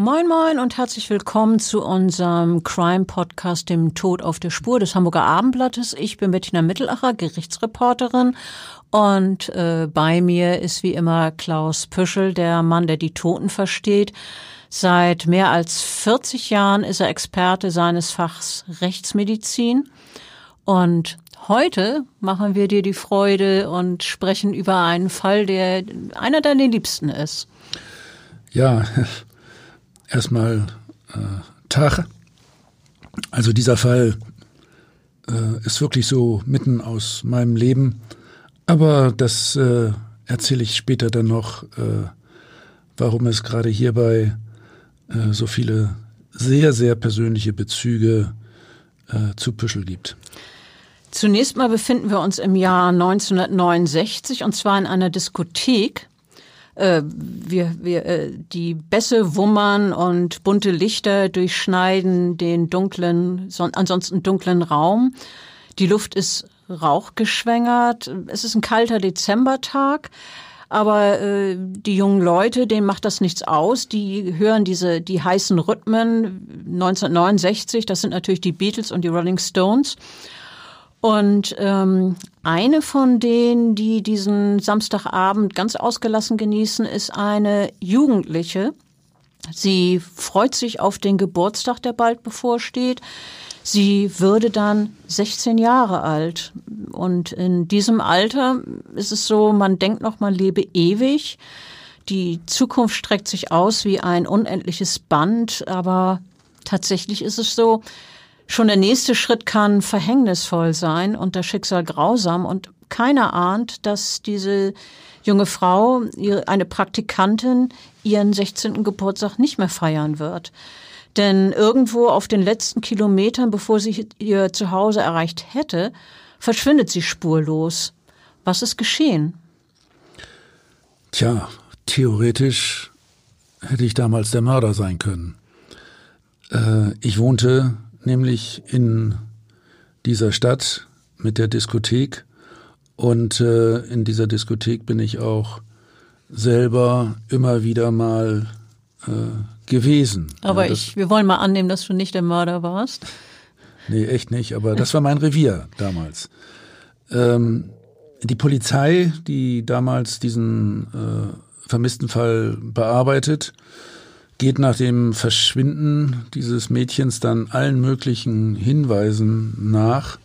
Moin Moin und herzlich willkommen zu unserem Crime-Podcast, dem Tod auf der Spur des Hamburger Abendblattes. Ich bin Bettina Mittelacher, Gerichtsreporterin und äh, bei mir ist wie immer Klaus Püschel, der Mann, der die Toten versteht. Seit mehr als 40 Jahren ist er Experte seines Fachs Rechtsmedizin und Heute machen wir dir die Freude und sprechen über einen Fall, der einer deiner Liebsten ist. Ja, erstmal äh, Tag. Also dieser Fall äh, ist wirklich so mitten aus meinem Leben. Aber das äh, erzähle ich später dann noch, äh, warum es gerade hierbei äh, so viele sehr, sehr persönliche Bezüge äh, zu Püschel gibt. Zunächst mal befinden wir uns im Jahr 1969 und zwar in einer Diskothek äh, wir, wir, äh, die Bässe wummern und bunte Lichter durchschneiden den dunklen, son ansonsten dunklen Raum. Die Luft ist rauchgeschwängert. Es ist ein kalter Dezembertag. Aber äh, die jungen Leute, denen macht das nichts aus. Die hören diese die heißen Rhythmen 1969. Das sind natürlich die Beatles und die Rolling Stones. Und ähm, eine von denen, die diesen Samstagabend ganz ausgelassen genießen, ist eine Jugendliche. Sie freut sich auf den Geburtstag, der bald bevorsteht. Sie würde dann 16 Jahre alt. Und in diesem Alter ist es so, man denkt noch, man lebe ewig. Die Zukunft streckt sich aus wie ein unendliches Band, aber tatsächlich ist es so, Schon der nächste Schritt kann verhängnisvoll sein und das Schicksal grausam und keiner ahnt, dass diese junge Frau, eine Praktikantin, ihren 16. Geburtstag nicht mehr feiern wird. Denn irgendwo auf den letzten Kilometern, bevor sie ihr Zuhause erreicht hätte, verschwindet sie spurlos. Was ist geschehen? Tja, theoretisch hätte ich damals der Mörder sein können. Äh, ich wohnte nämlich in dieser Stadt mit der Diskothek. Und äh, in dieser Diskothek bin ich auch selber immer wieder mal äh, gewesen. Aber ja, ich, wir wollen mal annehmen, dass du nicht der Mörder warst. Nee, echt nicht, aber das war mein Revier damals. Ähm, die Polizei, die damals diesen äh, vermissten Fall bearbeitet, geht nach dem Verschwinden dieses Mädchens dann allen möglichen Hinweisen nach,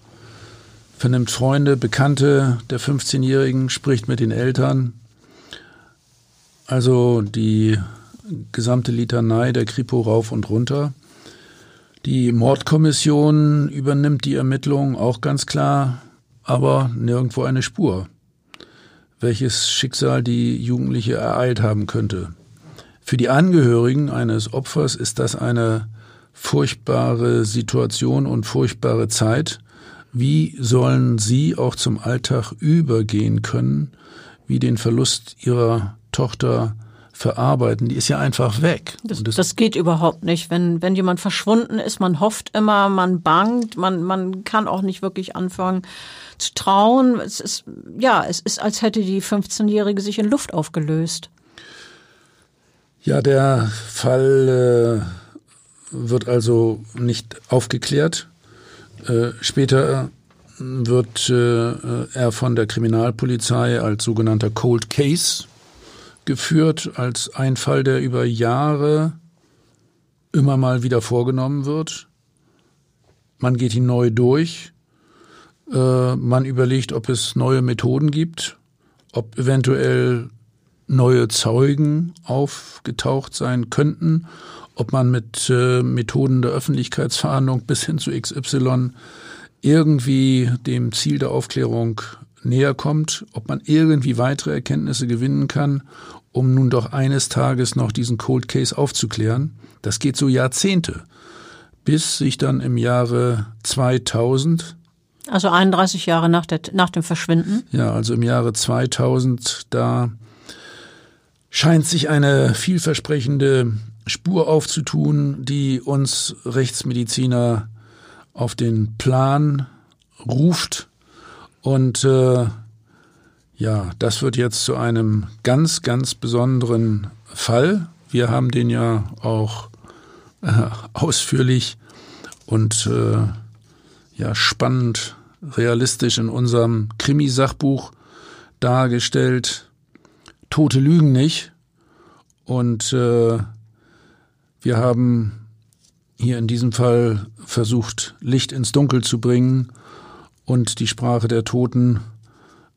vernimmt Freunde, Bekannte der 15-Jährigen, spricht mit den Eltern. Also die gesamte Litanei der Kripo rauf und runter. Die Mordkommission übernimmt die Ermittlung auch ganz klar, aber nirgendwo eine Spur, welches Schicksal die Jugendliche ereilt haben könnte. Für die Angehörigen eines Opfers ist das eine furchtbare Situation und furchtbare Zeit. Wie sollen sie auch zum Alltag übergehen können, wie den Verlust ihrer Tochter verarbeiten? Die ist ja einfach weg. Das, das, das, geht überhaupt nicht. Wenn, wenn jemand verschwunden ist, man hofft immer, man bangt, man, man kann auch nicht wirklich anfangen zu trauen. Es ist, ja, es ist, als hätte die 15-Jährige sich in Luft aufgelöst. Ja, der Fall äh, wird also nicht aufgeklärt. Äh, später wird äh, er von der Kriminalpolizei als sogenannter Cold Case geführt, als ein Fall, der über Jahre immer mal wieder vorgenommen wird. Man geht ihn neu durch. Äh, man überlegt, ob es neue Methoden gibt, ob eventuell neue Zeugen aufgetaucht sein könnten, ob man mit äh, Methoden der Öffentlichkeitsverhandlung bis hin zu XY irgendwie dem Ziel der Aufklärung näher kommt, ob man irgendwie weitere Erkenntnisse gewinnen kann, um nun doch eines Tages noch diesen Cold Case aufzuklären. Das geht so Jahrzehnte, bis sich dann im Jahre 2000 also 31 Jahre nach, der, nach dem Verschwinden? Ja, also im Jahre 2000, da scheint sich eine vielversprechende Spur aufzutun, die uns Rechtsmediziner auf den Plan ruft. Und äh, ja, das wird jetzt zu einem ganz, ganz besonderen Fall. Wir haben den ja auch äh, ausführlich und äh, ja spannend realistisch in unserem Krimisachbuch dargestellt. Tote lügen nicht. Und äh, wir haben hier in diesem Fall versucht, Licht ins Dunkel zu bringen und die Sprache der Toten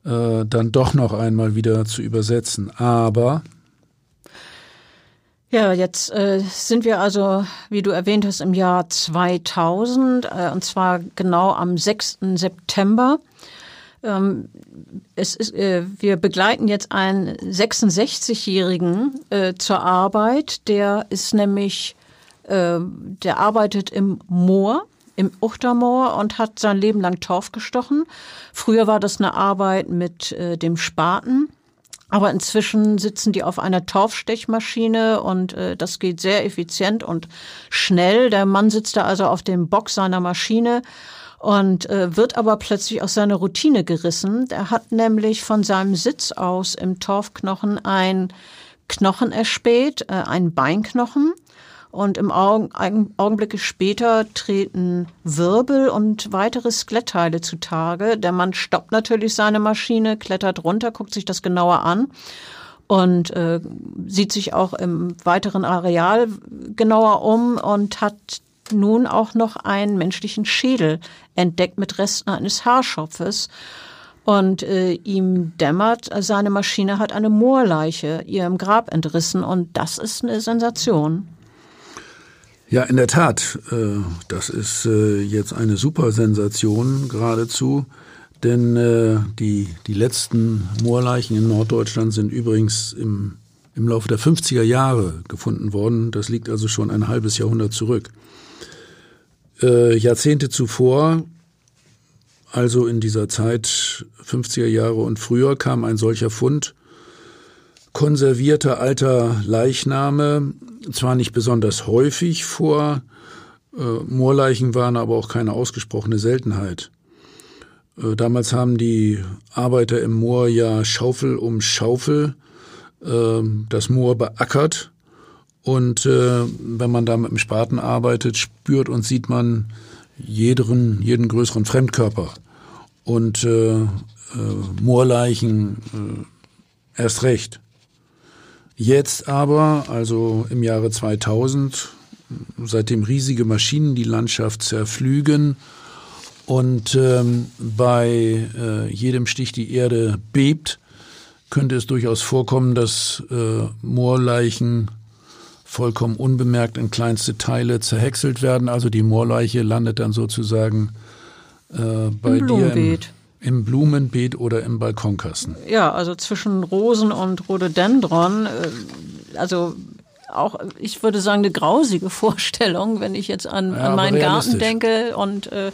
äh, dann doch noch einmal wieder zu übersetzen. Aber ja, jetzt äh, sind wir also, wie du erwähnt hast, im Jahr 2000 äh, und zwar genau am 6. September. Ähm, es ist, äh, wir begleiten jetzt einen 66-Jährigen äh, zur Arbeit. Der ist nämlich, äh, der arbeitet im Moor im Uchtermoor und hat sein Leben lang Torf gestochen. Früher war das eine Arbeit mit äh, dem Spaten. Aber inzwischen sitzen die auf einer Torfstechmaschine und äh, das geht sehr effizient und schnell. Der Mann sitzt da also auf dem Bock seiner Maschine und äh, wird aber plötzlich aus seiner Routine gerissen. Der hat nämlich von seinem Sitz aus im Torfknochen ein Knochen erspäht, äh, ein Beinknochen. Und im Augen, Augenblicke später treten Wirbel und weitere Skelettteile zutage. Der Mann stoppt natürlich seine Maschine, klettert runter, guckt sich das genauer an und äh, sieht sich auch im weiteren Areal genauer um und hat nun auch noch einen menschlichen Schädel entdeckt mit Resten eines Haarschopfes. Und äh, ihm dämmert, seine Maschine hat eine Moorleiche ihr im Grab entrissen und das ist eine Sensation. Ja, in der Tat. Äh, das ist äh, jetzt eine super Sensation geradezu. Denn äh, die, die letzten Moorleichen in Norddeutschland sind übrigens im, im Laufe der 50er Jahre gefunden worden. Das liegt also schon ein halbes Jahrhundert zurück. Äh, Jahrzehnte zuvor, also in dieser Zeit 50er Jahre und früher, kam ein solcher Fund konservierter alter Leichname zwar nicht besonders häufig vor, äh, Moorleichen waren aber auch keine ausgesprochene Seltenheit. Äh, damals haben die Arbeiter im Moor ja Schaufel um Schaufel äh, das Moor beackert. Und äh, wenn man da mit dem Spaten arbeitet, spürt und sieht man jeden, jeden größeren Fremdkörper. Und äh, äh, Moorleichen äh, erst recht. Jetzt aber, also im Jahre 2000, seitdem riesige Maschinen die Landschaft zerflügen und ähm, bei äh, jedem Stich die Erde bebt, könnte es durchaus vorkommen, dass äh, Moorleichen vollkommen unbemerkt in kleinste Teile zerhäckselt werden. Also die Moorleiche landet dann sozusagen äh, bei Im dir im, im Blumenbeet oder im Balkonkasten? Ja, also zwischen Rosen und Rhododendron, äh, also auch, ich würde sagen, eine grausige Vorstellung, wenn ich jetzt an, ja, an meinen Garten denke und äh,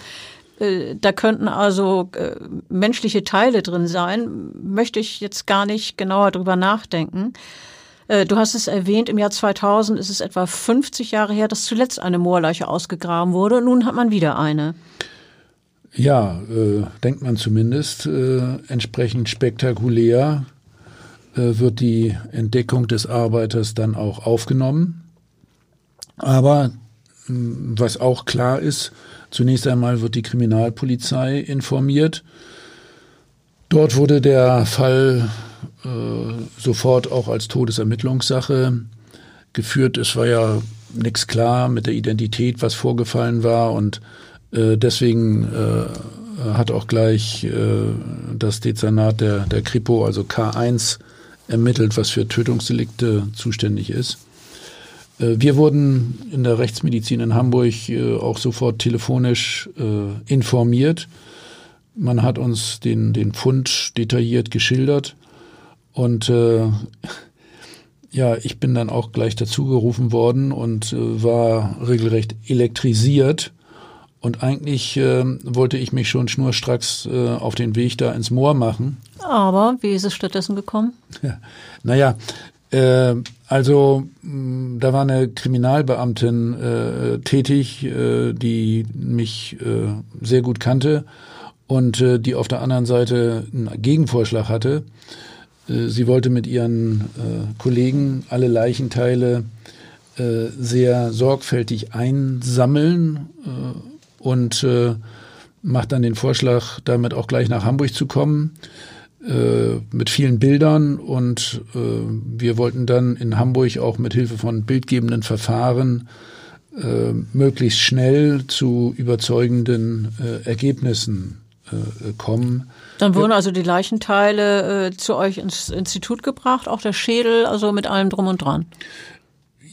äh, da könnten also äh, menschliche Teile drin sein, möchte ich jetzt gar nicht genauer drüber nachdenken. Äh, du hast es erwähnt, im Jahr 2000 ist es etwa 50 Jahre her, dass zuletzt eine Moorleiche ausgegraben wurde. Nun hat man wieder eine. Ja, äh, denkt man zumindest. Äh, entsprechend spektakulär äh, wird die Entdeckung des Arbeiters dann auch aufgenommen. Aber hm, was auch klar ist, zunächst einmal wird die Kriminalpolizei informiert. Dort wurde der Fall sofort auch als Todesermittlungssache geführt. Es war ja nichts klar mit der Identität, was vorgefallen war und äh, deswegen äh, äh, hat auch gleich äh, das Dezernat der, der Kripo, also K1, ermittelt, was für Tötungsdelikte zuständig ist. Äh, wir wurden in der Rechtsmedizin in Hamburg äh, auch sofort telefonisch äh, informiert. Man hat uns den, den Fund detailliert geschildert und äh, ja, ich bin dann auch gleich dazugerufen worden und äh, war regelrecht elektrisiert. Und eigentlich äh, wollte ich mich schon schnurstracks äh, auf den Weg da ins Moor machen. Aber wie ist es stattdessen gekommen? Ja, naja, äh, also mh, da war eine Kriminalbeamtin äh, tätig, äh, die mich äh, sehr gut kannte und äh, die auf der anderen Seite einen Gegenvorschlag hatte. Äh, sie wollte mit ihren äh, Kollegen alle Leichenteile äh, sehr sorgfältig einsammeln und macht dann den Vorschlag, damit auch gleich nach Hamburg zu kommen mit vielen Bildern und äh, wir wollten dann in Hamburg auch mit Hilfe von bildgebenden Verfahren äh, möglichst schnell zu überzeugenden äh, Ergebnissen kommen. Dann wurden also die Leichenteile äh, zu euch ins Institut gebracht, auch der Schädel, also mit allem drum und dran.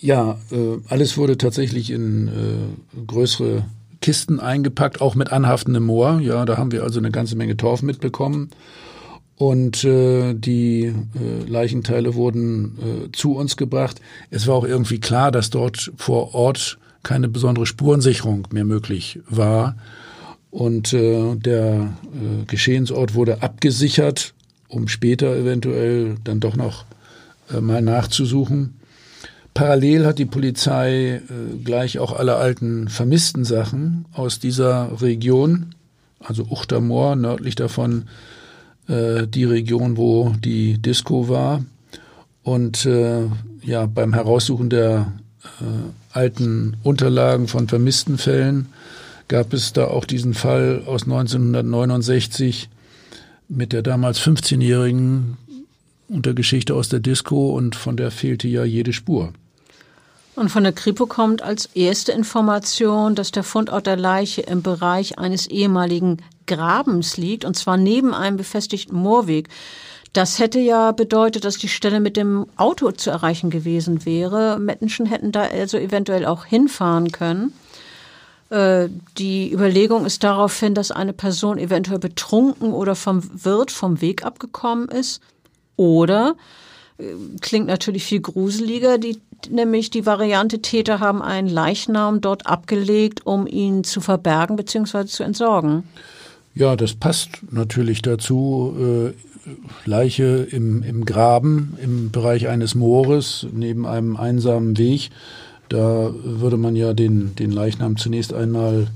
Ja, äh, alles wurde tatsächlich in äh, größere Kisten eingepackt, auch mit anhaftendem Moor. Ja, da haben wir also eine ganze Menge Torf mitbekommen. Und äh, die äh, Leichenteile wurden äh, zu uns gebracht. Es war auch irgendwie klar, dass dort vor Ort keine besondere Spurensicherung mehr möglich war. Und äh, der äh, Geschehensort wurde abgesichert, um später eventuell dann doch noch äh, mal nachzusuchen. Parallel hat die Polizei äh, gleich auch alle alten vermissten Sachen aus dieser Region, also Uchtermoor, nördlich davon äh, die Region, wo die Disco war. Und äh, ja, beim Heraussuchen der äh, alten Unterlagen von vermissten Fällen gab es da auch diesen Fall aus 1969 mit der damals 15-Jährigen und der Geschichte aus der Disco und von der fehlte ja jede Spur. Und von der Kripo kommt als erste Information, dass der Fundort der Leiche im Bereich eines ehemaligen Grabens liegt, und zwar neben einem befestigten Moorweg. Das hätte ja bedeutet, dass die Stelle mit dem Auto zu erreichen gewesen wäre. Menschen hätten da also eventuell auch hinfahren können. Äh, die Überlegung ist daraufhin, dass eine Person eventuell betrunken oder vom Wirt vom Weg abgekommen ist. Oder äh, klingt natürlich viel gruseliger, die, nämlich die Variante Täter haben einen Leichnam dort abgelegt, um ihn zu verbergen bzw. zu entsorgen. Ja, das passt natürlich dazu. Äh, Leiche im, im Graben im Bereich eines Moores neben einem einsamen Weg da würde man ja den, den Leichnam zunächst einmal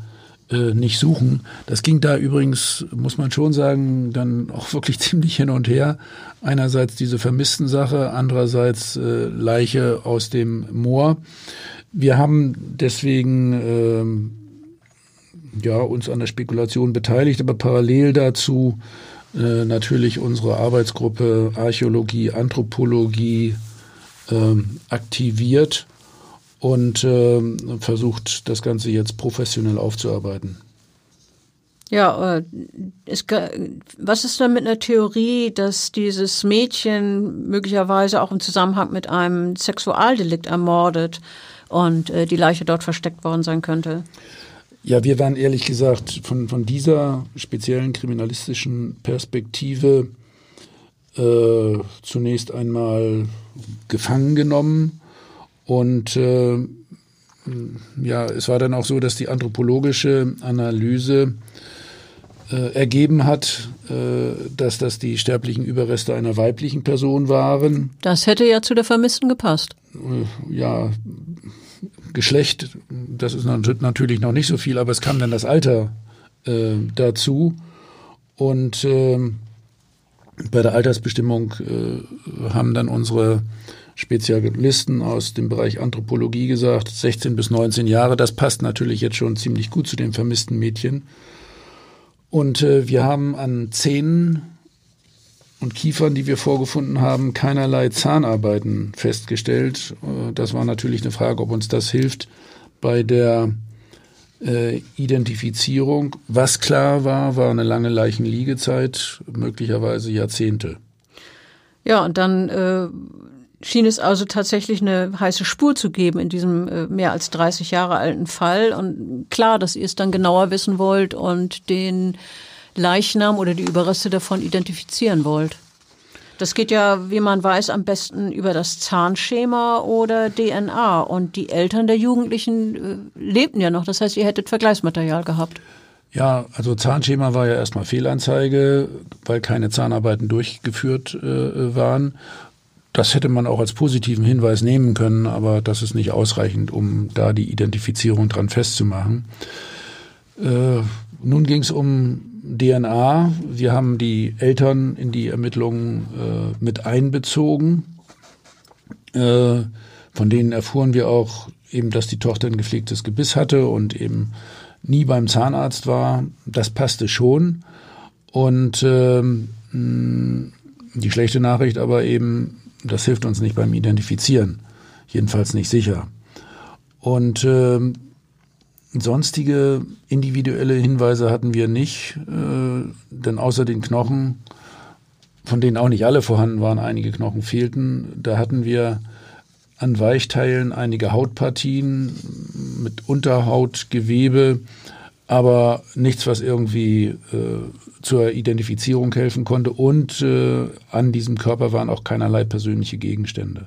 äh, nicht suchen. Das ging da übrigens, muss man schon sagen, dann auch wirklich ziemlich hin und her. Einerseits diese vermissten Sache, andererseits äh, Leiche aus dem Moor. Wir haben deswegen äh, ja, uns an der Spekulation beteiligt, aber parallel dazu äh, natürlich unsere Arbeitsgruppe Archäologie, Anthropologie ähm, aktiviert und äh, versucht, das Ganze jetzt professionell aufzuarbeiten. Ja, äh, ist, was ist denn mit einer Theorie, dass dieses Mädchen möglicherweise auch im Zusammenhang mit einem Sexualdelikt ermordet und äh, die Leiche dort versteckt worden sein könnte? Ja, wir waren ehrlich gesagt von, von dieser speziellen kriminalistischen Perspektive äh, zunächst einmal gefangen genommen und äh, ja, es war dann auch so, dass die anthropologische Analyse äh, ergeben hat, äh, dass das die sterblichen Überreste einer weiblichen Person waren. Das hätte ja zu der Vermissten gepasst. Äh, ja, Geschlecht, das ist natürlich noch nicht so viel, aber es kam dann das Alter äh, dazu. Und äh, bei der Altersbestimmung äh, haben dann unsere Spezialisten aus dem Bereich Anthropologie gesagt, 16 bis 19 Jahre, das passt natürlich jetzt schon ziemlich gut zu dem vermissten Mädchen. Und äh, wir haben an Zähnen und Kiefern, die wir vorgefunden haben, keinerlei Zahnarbeiten festgestellt. Äh, das war natürlich eine Frage, ob uns das hilft bei der äh, Identifizierung. Was klar war, war eine lange Leichenliegezeit, möglicherweise Jahrzehnte. Ja, und dann äh, schien es also tatsächlich eine heiße Spur zu geben in diesem äh, mehr als 30 Jahre alten Fall. Und klar, dass ihr es dann genauer wissen wollt und den Leichnam oder die Überreste davon identifizieren wollt. Das geht ja, wie man weiß, am besten über das Zahnschema oder DNA. Und die Eltern der Jugendlichen äh, lebten ja noch. Das heißt, ihr hättet Vergleichsmaterial gehabt. Ja, also Zahnschema war ja erstmal Fehlanzeige, weil keine Zahnarbeiten durchgeführt äh, waren. Das hätte man auch als positiven Hinweis nehmen können, aber das ist nicht ausreichend, um da die Identifizierung dran festzumachen. Äh, nun ging es um DNA. Wir haben die Eltern in die Ermittlungen äh, mit einbezogen. Äh, von denen erfuhren wir auch eben, dass die Tochter ein gepflegtes Gebiss hatte und eben nie beim Zahnarzt war. Das passte schon. Und äh, die schlechte Nachricht aber eben, das hilft uns nicht beim Identifizieren. Jedenfalls nicht sicher. Und äh, sonstige individuelle Hinweise hatten wir nicht, äh, denn außer den Knochen, von denen auch nicht alle vorhanden waren, einige Knochen fehlten, da hatten wir an Weichteilen einige Hautpartien mit Unterhautgewebe, aber nichts, was irgendwie äh, zur Identifizierung helfen konnte. Und äh, an diesem Körper waren auch keinerlei persönliche Gegenstände.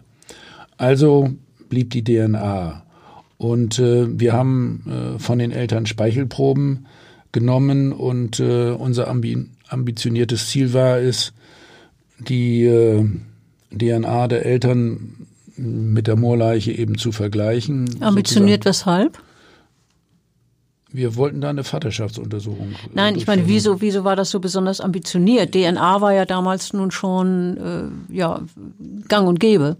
Also blieb die DNA. Und äh, wir haben äh, von den Eltern Speichelproben genommen und äh, unser ambi ambitioniertes Ziel war es, die äh, DNA der Eltern mit der Moorleiche eben zu vergleichen. Ambitioniert sozusagen. weshalb? Wir wollten da eine Vaterschaftsuntersuchung. Nein, ich meine, wieso, wieso war das so besonders ambitioniert? DNA war ja damals nun schon äh, ja, gang und gäbe.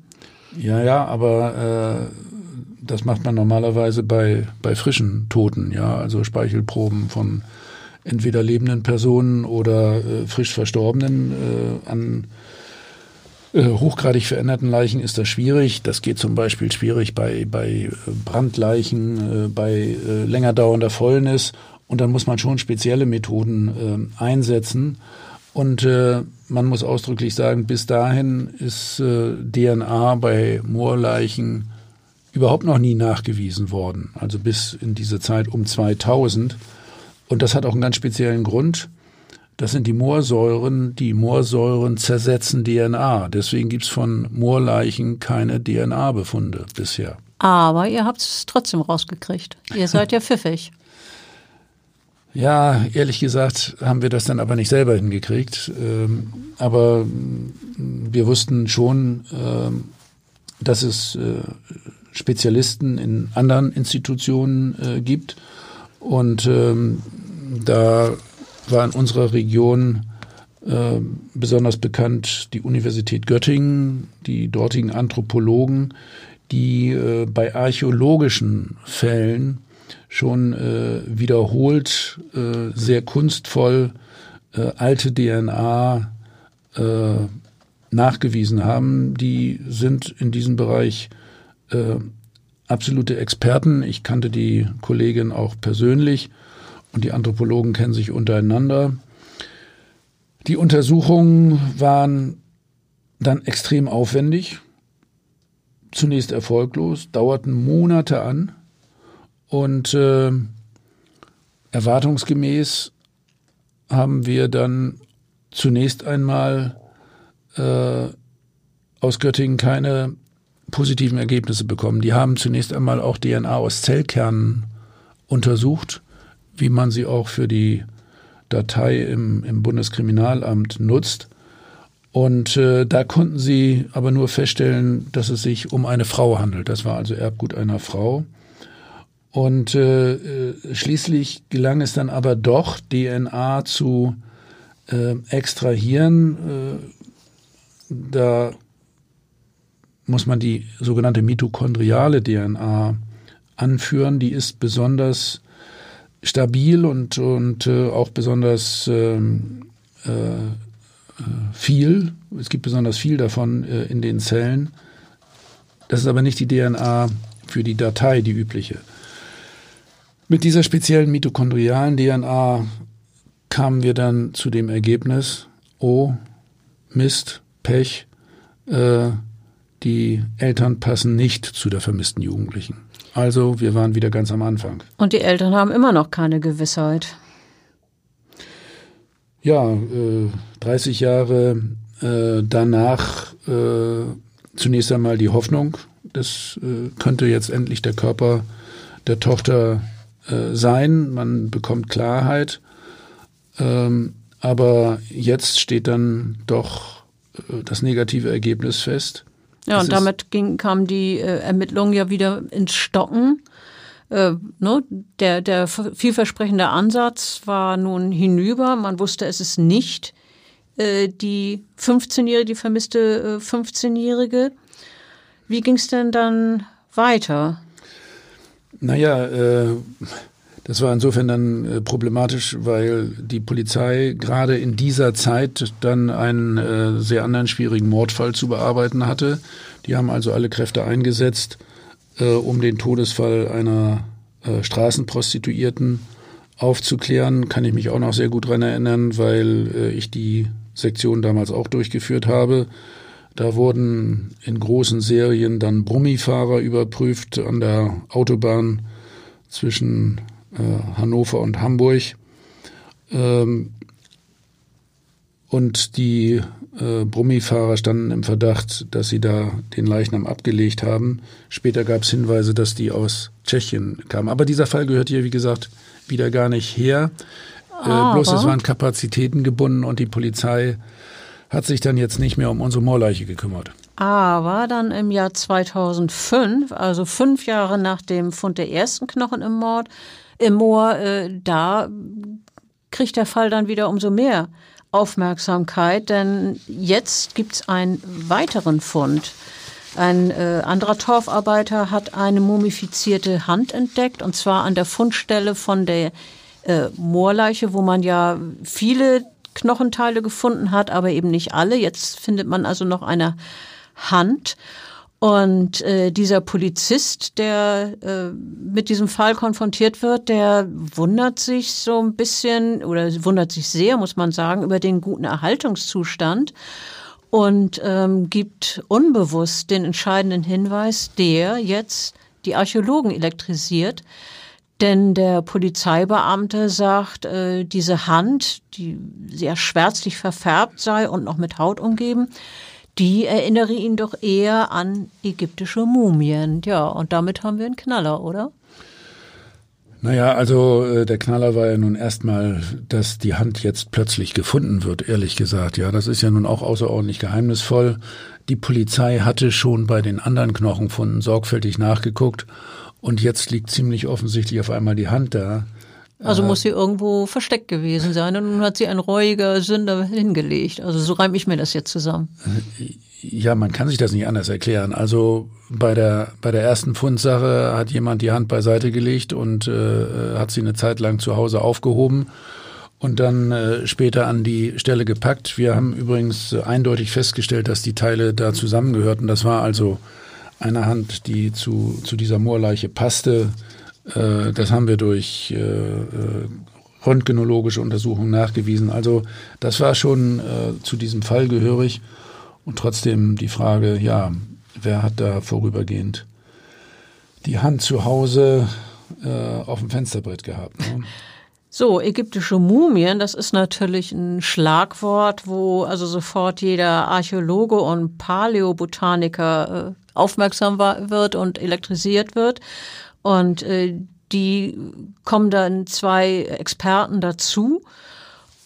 Ja, ja, aber äh, das macht man normalerweise bei, bei frischen Toten, ja, also Speichelproben von entweder lebenden Personen oder äh, frisch Verstorbenen. Äh, an äh, hochgradig veränderten Leichen ist das schwierig. Das geht zum Beispiel schwierig bei, bei Brandleichen, äh, bei äh, länger dauernder Fäulnis. Und dann muss man schon spezielle Methoden äh, einsetzen. Und äh, man muss ausdrücklich sagen, bis dahin ist äh, DNA bei Moorleichen überhaupt noch nie nachgewiesen worden, also bis in diese Zeit um 2000. Und das hat auch einen ganz speziellen Grund. Das sind die Moorsäuren. Die Moorsäuren zersetzen DNA. Deswegen gibt es von Moorleichen keine DNA-Befunde bisher. Aber ihr habt es trotzdem rausgekriegt. Ihr seid ja pfiffig. Ja, ehrlich gesagt haben wir das dann aber nicht selber hingekriegt. Ähm, aber wir wussten schon, ähm, dass es äh, Spezialisten in anderen Institutionen äh, gibt. Und ähm, da war in unserer Region äh, besonders bekannt die Universität Göttingen, die dortigen Anthropologen, die äh, bei archäologischen Fällen schon äh, wiederholt äh, sehr kunstvoll äh, alte DNA äh, nachgewiesen haben. Die sind in diesem Bereich äh, absolute Experten. Ich kannte die Kollegin auch persönlich und die Anthropologen kennen sich untereinander. Die Untersuchungen waren dann extrem aufwendig, zunächst erfolglos, dauerten Monate an und äh, erwartungsgemäß haben wir dann zunächst einmal äh, aus Göttingen keine positiven Ergebnisse bekommen. Die haben zunächst einmal auch DNA aus Zellkernen untersucht, wie man sie auch für die Datei im, im Bundeskriminalamt nutzt. Und äh, da konnten sie aber nur feststellen, dass es sich um eine Frau handelt. Das war also Erbgut einer Frau. Und äh, äh schließlich gelang es dann aber doch, DNA zu äh, extrahieren. Äh, da muss man die sogenannte mitochondriale DNA anführen. Die ist besonders stabil und, und äh, auch besonders ähm, äh, viel. Es gibt besonders viel davon äh, in den Zellen. Das ist aber nicht die DNA für die Datei, die übliche. Mit dieser speziellen mitochondrialen DNA kamen wir dann zu dem Ergebnis, oh, Mist, Pech, äh, die Eltern passen nicht zu der vermissten Jugendlichen. Also wir waren wieder ganz am Anfang. Und die Eltern haben immer noch keine Gewissheit. Ja, äh, 30 Jahre äh, danach äh, zunächst einmal die Hoffnung, das äh, könnte jetzt endlich der Körper der Tochter äh, sein. Man bekommt Klarheit. Ähm, aber jetzt steht dann doch äh, das negative Ergebnis fest. Ja, und damit ging, kamen die äh, Ermittlungen ja wieder ins Stocken. Äh, ne? der, der vielversprechende Ansatz war nun hinüber. Man wusste, es ist nicht äh, die 15-Jährige, die vermisste äh, 15-Jährige. Wie ging es denn dann weiter? Naja, äh, das war insofern dann äh, problematisch, weil die Polizei gerade in dieser Zeit dann einen äh, sehr anderen schwierigen Mordfall zu bearbeiten hatte. Die haben also alle Kräfte eingesetzt, äh, um den Todesfall einer Straßenprostituierten aufzuklären. Kann ich mich auch noch sehr gut dran erinnern, weil ich die Sektion damals auch durchgeführt habe. Da wurden in großen Serien dann Brummifahrer überprüft an der Autobahn zwischen Hannover und Hamburg. Ähm, und die äh, Brummifahrer standen im Verdacht, dass sie da den Leichnam abgelegt haben. Später gab es Hinweise, dass die aus Tschechien kamen. Aber dieser Fall gehört hier, wie gesagt, wieder gar nicht her. Äh, bloß es waren Kapazitäten gebunden und die Polizei hat sich dann jetzt nicht mehr um unsere Moorleiche gekümmert. Aber dann im Jahr 2005, also fünf Jahre nach dem Fund der ersten Knochen im Mord, im Moor, äh, da kriegt der Fall dann wieder umso mehr Aufmerksamkeit, denn jetzt gibt's einen weiteren Fund. Ein äh, anderer Torfarbeiter hat eine mumifizierte Hand entdeckt, und zwar an der Fundstelle von der äh, Moorleiche, wo man ja viele Knochenteile gefunden hat, aber eben nicht alle. Jetzt findet man also noch eine Hand. Und äh, dieser Polizist, der äh, mit diesem Fall konfrontiert wird, der wundert sich so ein bisschen oder wundert sich sehr, muss man sagen, über den guten Erhaltungszustand und ähm, gibt unbewusst den entscheidenden Hinweis, der jetzt die Archäologen elektrisiert. Denn der Polizeibeamte sagt, äh, diese Hand, die sehr schwärzlich verfärbt sei und noch mit Haut umgeben, die erinnere ihn doch eher an ägyptische Mumien. Ja, und damit haben wir einen Knaller, oder? Naja, also äh, der Knaller war ja nun erstmal, dass die Hand jetzt plötzlich gefunden wird, ehrlich gesagt. Ja, das ist ja nun auch außerordentlich geheimnisvoll. Die Polizei hatte schon bei den anderen Knochenfunden sorgfältig nachgeguckt und jetzt liegt ziemlich offensichtlich auf einmal die Hand da. Also muss sie irgendwo versteckt gewesen sein und nun hat sie ein reuiger Sünder hingelegt. Also so reime ich mir das jetzt zusammen. Ja, man kann sich das nicht anders erklären. Also bei der bei der ersten Fundsache hat jemand die Hand beiseite gelegt und äh, hat sie eine Zeit lang zu Hause aufgehoben und dann äh, später an die Stelle gepackt. Wir haben übrigens eindeutig festgestellt, dass die Teile da zusammengehörten. Das war also eine Hand, die zu, zu dieser Moorleiche passte. Äh, das haben wir durch äh, äh, röntgenologische Untersuchungen nachgewiesen. Also das war schon zu diesem Fall gehörig. Und trotzdem die Frage, ja, wer hat da vorübergehend die Hand zu Hause auf dem Fensterbrett gehabt? Ne? So, ägyptische Mumien, das ist natürlich ein Schlagwort, wo also sofort jeder Archäologe und Paläobotaniker äh, aufmerksam war, wird und elektrisiert wird. Und äh, die kommen dann zwei Experten dazu.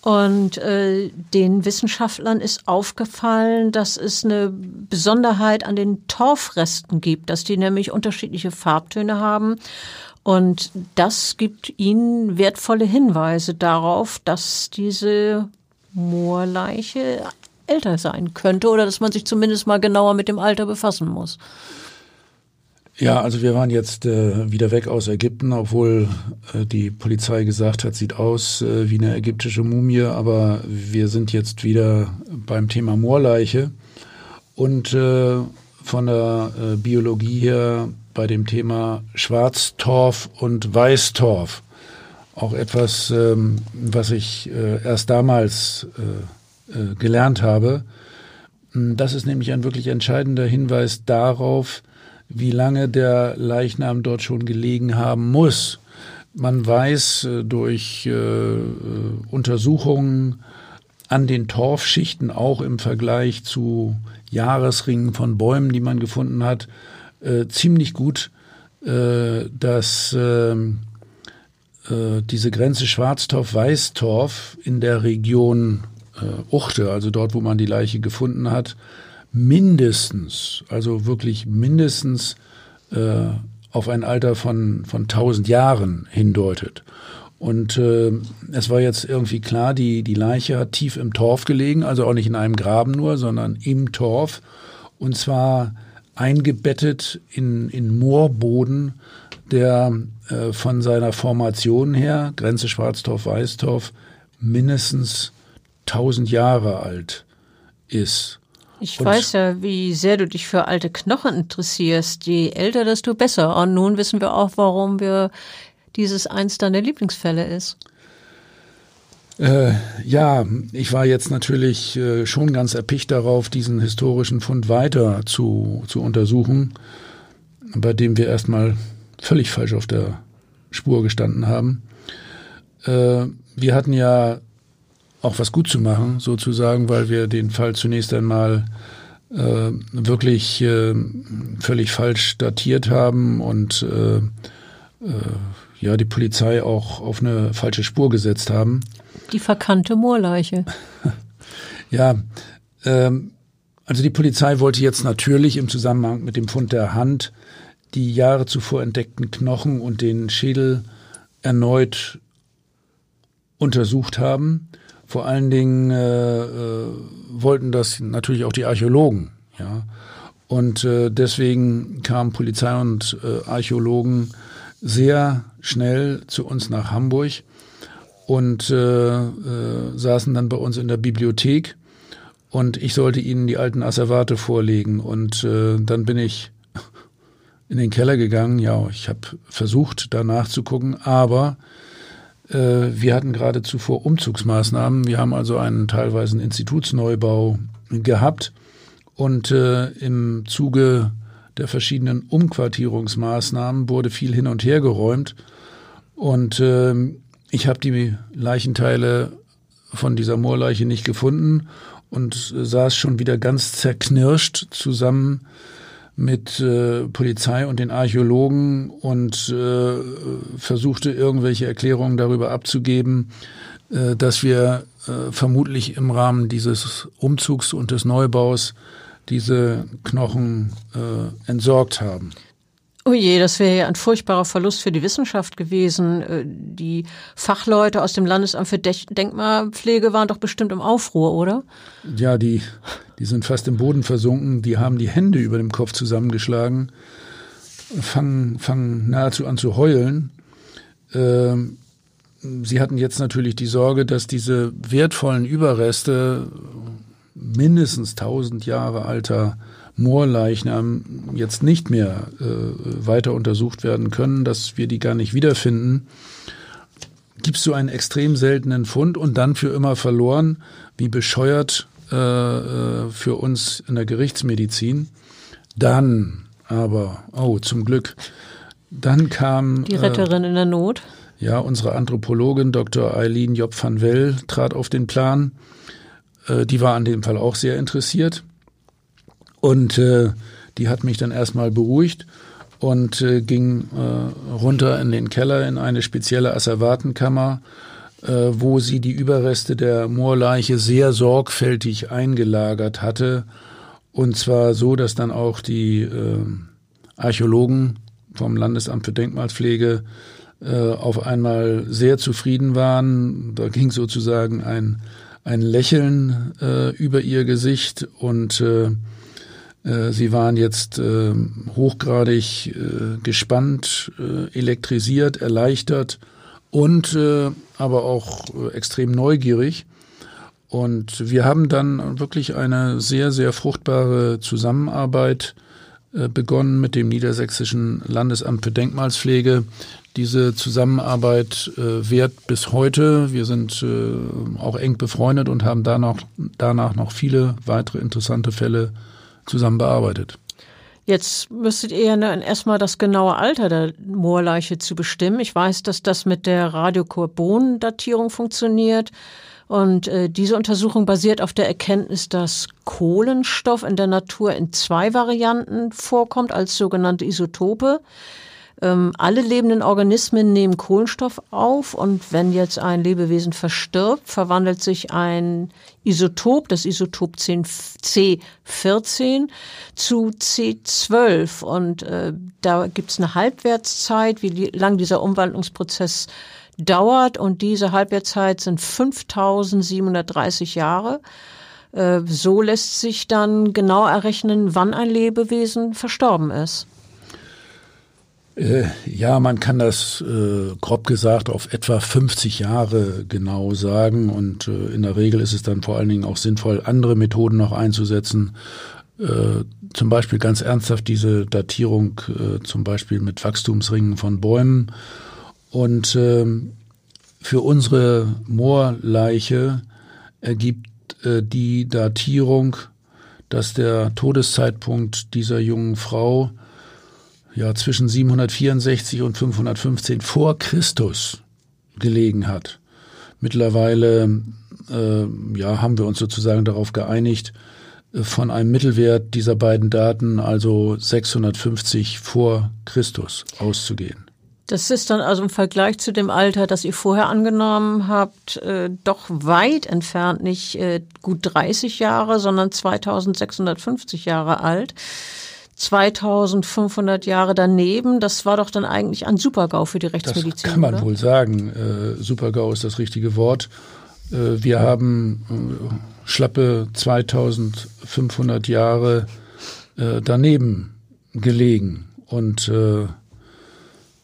Und äh, den Wissenschaftlern ist aufgefallen, dass es eine Besonderheit an den Torfresten gibt, dass die nämlich unterschiedliche Farbtöne haben. Und das gibt ihnen wertvolle Hinweise darauf, dass diese Moorleiche älter sein könnte oder dass man sich zumindest mal genauer mit dem Alter befassen muss. Ja, also wir waren jetzt äh, wieder weg aus Ägypten, obwohl äh, die Polizei gesagt hat, sieht aus äh, wie eine ägyptische Mumie, aber wir sind jetzt wieder beim Thema Moorleiche und äh, von der äh, Biologie her bei dem Thema Schwarztorf und Weißtorf. Auch etwas, ähm, was ich äh, erst damals gelernt habe. Hm, das ist nämlich ein wirklich entscheidender Hinweis darauf, wie lange der Leichnam dort schon gelegen haben muss. Man weiß äh, durch äh, äh, Untersuchungen an den Torfschichten auch im Vergleich zu Jahresringen von Bäumen, die man gefunden hat, äh, ziemlich gut, äh, dass ähm, äh, diese Grenze Schwarztorf-Weißtorf in der Region Uchte, also dort, wo man die Leiche gefunden hat, mindestens, also wirklich mindestens äh, auf ein Alter von, von 1000 Jahren hindeutet. Und äh, es war jetzt irgendwie klar, die, die Leiche hat tief im Torf gelegen, also auch nicht in einem Graben nur, sondern im Torf. Und zwar eingebettet in, in Moorboden, der äh, von seiner Formation her, Grenze Schwarztorf-Weißtorf, mindestens 1000 Jahre alt ist. Ich und weiß ja, wie sehr du dich für alte Knochen interessierst. Je älter, desto besser. Und nun wissen wir auch, warum wir dieses eins deiner Lieblingsfälle ist. Äh, ja, ich war jetzt natürlich äh, schon ganz erpicht darauf, diesen historischen Fund weiter zu, zu untersuchen, bei dem wir erstmal völlig falsch auf der Spur gestanden haben. Äh, wir hatten ja auch was gut zu machen, sozusagen, weil wir den Fall zunächst einmal äh, wirklich äh, völlig falsch datiert haben und äh, äh, ja die Polizei auch auf eine falsche Spur gesetzt haben. Die verkannte Moorleiche. ja, ähm, also die Polizei wollte jetzt natürlich im Zusammenhang mit dem Fund der Hand die Jahre zuvor entdeckten Knochen und den Schädel erneut untersucht haben vor allen Dingen äh, äh, wollten das natürlich auch die Archäologen. Ja. Und äh, deswegen kamen Polizei und äh, Archäologen sehr schnell zu uns nach Hamburg und äh, äh, saßen dann bei uns in der Bibliothek und ich sollte ihnen die alten Asservate vorlegen und dann bin ich in den Keller gegangen. Ja, ich habe versucht, da nachzugucken, aber wir hatten gerade zuvor Umzugsmaßnahmen. Wir haben also einen teilweise Institutsneubau gehabt und äh, im Zuge der verschiedenen Umquartierungsmaßnahmen wurde viel hin und her geräumt und äh, ich habe die Leichenteile von dieser Moorleiche nicht gefunden und saß schon wieder ganz zerknirscht zusammen mit äh, Polizei und den Archäologen und äh, versuchte irgendwelche Erklärungen darüber abzugeben, äh, dass wir äh, vermutlich im Rahmen dieses Umzugs und des Neubaus diese Knochen äh, entsorgt haben. Oh je, das wäre ja ein furchtbarer Verlust für die Wissenschaft gewesen. Äh, die Fachleute aus dem Landesamt für Denkmalpflege waren doch bestimmt im Aufruhr, oder? Ja, die, die sind fast im Boden versunken. Die haben die Hände über dem Kopf zusammengeschlagen, fangen, fangen nahezu an zu heulen. Ähm, sie hatten jetzt natürlich die Sorge, dass diese wertvollen Überreste mindestens tausend Jahre alter Moorleichnam jetzt nicht mehr äh, weiter untersucht werden können, dass wir die gar nicht wiederfinden, gibst du einen extrem seltenen Fund und dann für immer verloren, wie bescheuert äh, äh, für uns in der Gerichtsmedizin. Dann aber, oh, zum Glück, dann kam. Die Retterin äh, in der Not. Ja, unsere Anthropologin Dr. Eileen Job van Well trat auf den Plan. Äh, die war an dem Fall auch sehr interessiert. Und äh, die hat mich dann erstmal beruhigt und äh, ging äh, runter in den Keller in eine spezielle Asservatenkammer, äh, wo sie die Überreste der Moorleiche sehr sorgfältig eingelagert hatte. Und zwar so, dass dann auch die äh, Archäologen vom Landesamt für Denkmalpflege äh, auf einmal sehr zufrieden waren. Da ging sozusagen ein, ein Lächeln äh, über ihr Gesicht und äh, sie waren jetzt äh, hochgradig äh, gespannt, äh, elektrisiert, erleichtert und äh, aber auch äh, extrem neugierig. Und wir haben dann wirklich eine sehr, sehr fruchtbare Zusammenarbeit äh, begonnen mit dem Niedersächsischen Landesamt für Denkmalspflege. Diese Zusammenarbeit äh, währt bis heute. Wir sind äh, auch eng befreundet und haben danach, danach noch viele weitere interessante Fälle zusammen bearbeitet. Jetzt müsstet ihr ja erstmal das genaue Alter der Moorleiche zu bestimmen. Ich weiß, dass das mit der Radiokorbon-Datierung funktioniert. Und äh, diese Untersuchung basiert auf der Erkenntnis, dass Kohlenstoff in der Natur in zwei Varianten vorkommt als sogenannte Isotope. Ähm, alle lebenden Organismen nehmen Kohlenstoff auf und wenn jetzt ein Lebewesen verstirbt, verwandelt sich ein Isotop, das Isotop C14 zu C12 und äh, da gibt es eine Halbwertszeit, wie lang dieser Umwandlungsprozess dauert und diese Halbwertszeit sind 5730 Jahre. Äh, so lässt sich dann genau errechnen, wann ein Lebewesen verstorben ist. Äh, ja, man kann das äh, grob gesagt auf etwa 50 Jahre genau sagen und äh, in der Regel ist es dann vor allen Dingen auch sinnvoll, andere Methoden noch einzusetzen. Äh, zum Beispiel ganz ernsthaft diese Datierung äh, zum Beispiel mit Wachstumsringen von Bäumen und ähm, für unsere Moorleiche ergibt äh, die Datierung, dass der Todeszeitpunkt dieser jungen Frau ja zwischen 764 und 515 vor Christus gelegen hat. Mittlerweile äh, ja, haben wir uns sozusagen darauf geeinigt, äh, von einem Mittelwert dieser beiden Daten, also 650 vor Christus, auszugehen. Das ist dann also im Vergleich zu dem Alter, das ihr vorher angenommen habt, äh, doch weit entfernt, nicht äh, gut 30 Jahre, sondern 2650 Jahre alt. 2500 Jahre daneben, das war doch dann eigentlich ein Supergau für die Rechtsmedizin. Das kann man oder? wohl sagen. Äh, Supergau ist das richtige Wort. Äh, wir haben äh, schlappe 2500 Jahre äh, daneben gelegen und äh,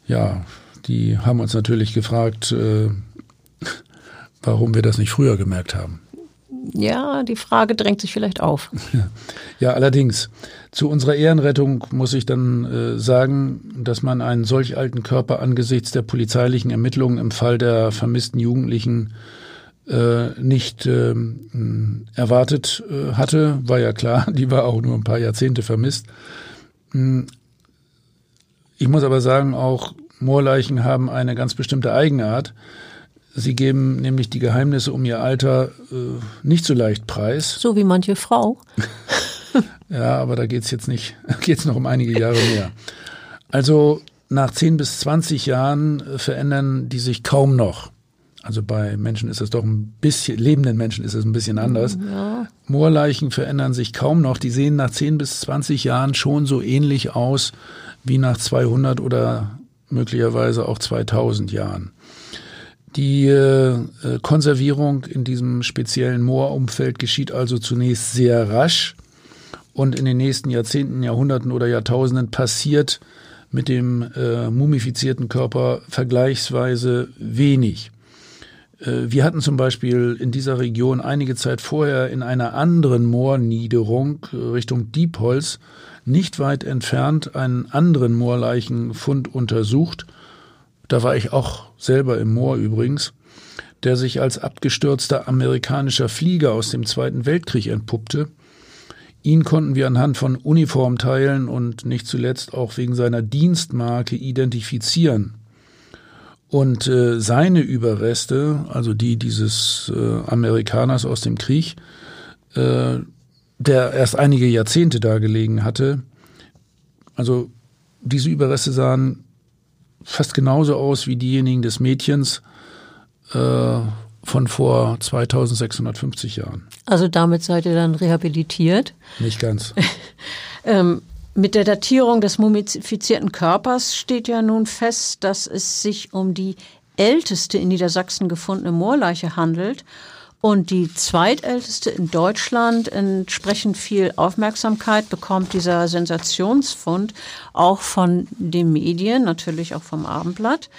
ja, die haben uns natürlich gefragt, äh, warum wir das nicht früher gemerkt haben. Ja, die Frage drängt sich vielleicht auf. Ja, allerdings. Zu unserer Ehrenrettung muss ich dann äh, sagen, dass man einen solch alten Körper angesichts der polizeilichen Ermittlungen im Fall der vermissten Jugendlichen äh, nicht äh, erwartet hatte. War ja klar, die war auch nur ein paar Jahrzehnte vermisst. Hm, ich muss aber sagen, auch Moorleichen haben eine ganz bestimmte Eigenart. Sie geben nämlich die Geheimnisse um ihr Alter äh, nicht so leicht preis. So wie manche Frau. ja, aber da geht's jetzt nicht, geht's noch um einige Jahre mehr. Also nach 10 bis 20 Jahren äh, verändern die sich kaum noch. Also bei Menschen ist es doch ein bisschen, lebenden Menschen ist es ein bisschen anders. Ja. Moorleichen verändern sich kaum noch. Die sehen nach 10 bis 20 Jahren schon so ähnlich aus wie nach 200 oder möglicherweise auch 2000 Jahren. Die äh, Konservierung in diesem speziellen Moorumfeld geschieht also zunächst sehr rasch und in den nächsten Jahrzehnten, Jahrhunderten oder Jahrtausenden passiert mit dem äh, mumifizierten Körper vergleichsweise wenig. Äh, wir hatten zum Beispiel in dieser Region einige Zeit vorher in einer anderen Moorniederung äh, Richtung Diepholz nicht weit entfernt einen anderen Moorleichenfund untersucht. Da war ich auch selber im Moor übrigens, der sich als abgestürzter amerikanischer Flieger aus dem Zweiten Weltkrieg entpuppte. Ihn konnten wir anhand von Uniformteilen und nicht zuletzt auch wegen seiner Dienstmarke identifizieren. Und äh, seine Überreste, also die dieses äh, Amerikaners aus dem Krieg, äh, der erst einige Jahrzehnte da gelegen hatte. Also diese Überreste sahen fast genauso aus wie diejenigen des Mädchens äh, von vor 2650 Jahren. Also damit seid ihr dann rehabilitiert? Nicht ganz. ähm, mit der Datierung des mumifizierten Körpers steht ja nun fest, dass es sich um die älteste in Niedersachsen gefundene Moorleiche handelt und die zweitälteste in Deutschland, entsprechend viel Aufmerksamkeit bekommt dieser Sensationsfund auch von den Medien, natürlich auch vom Abendblatt.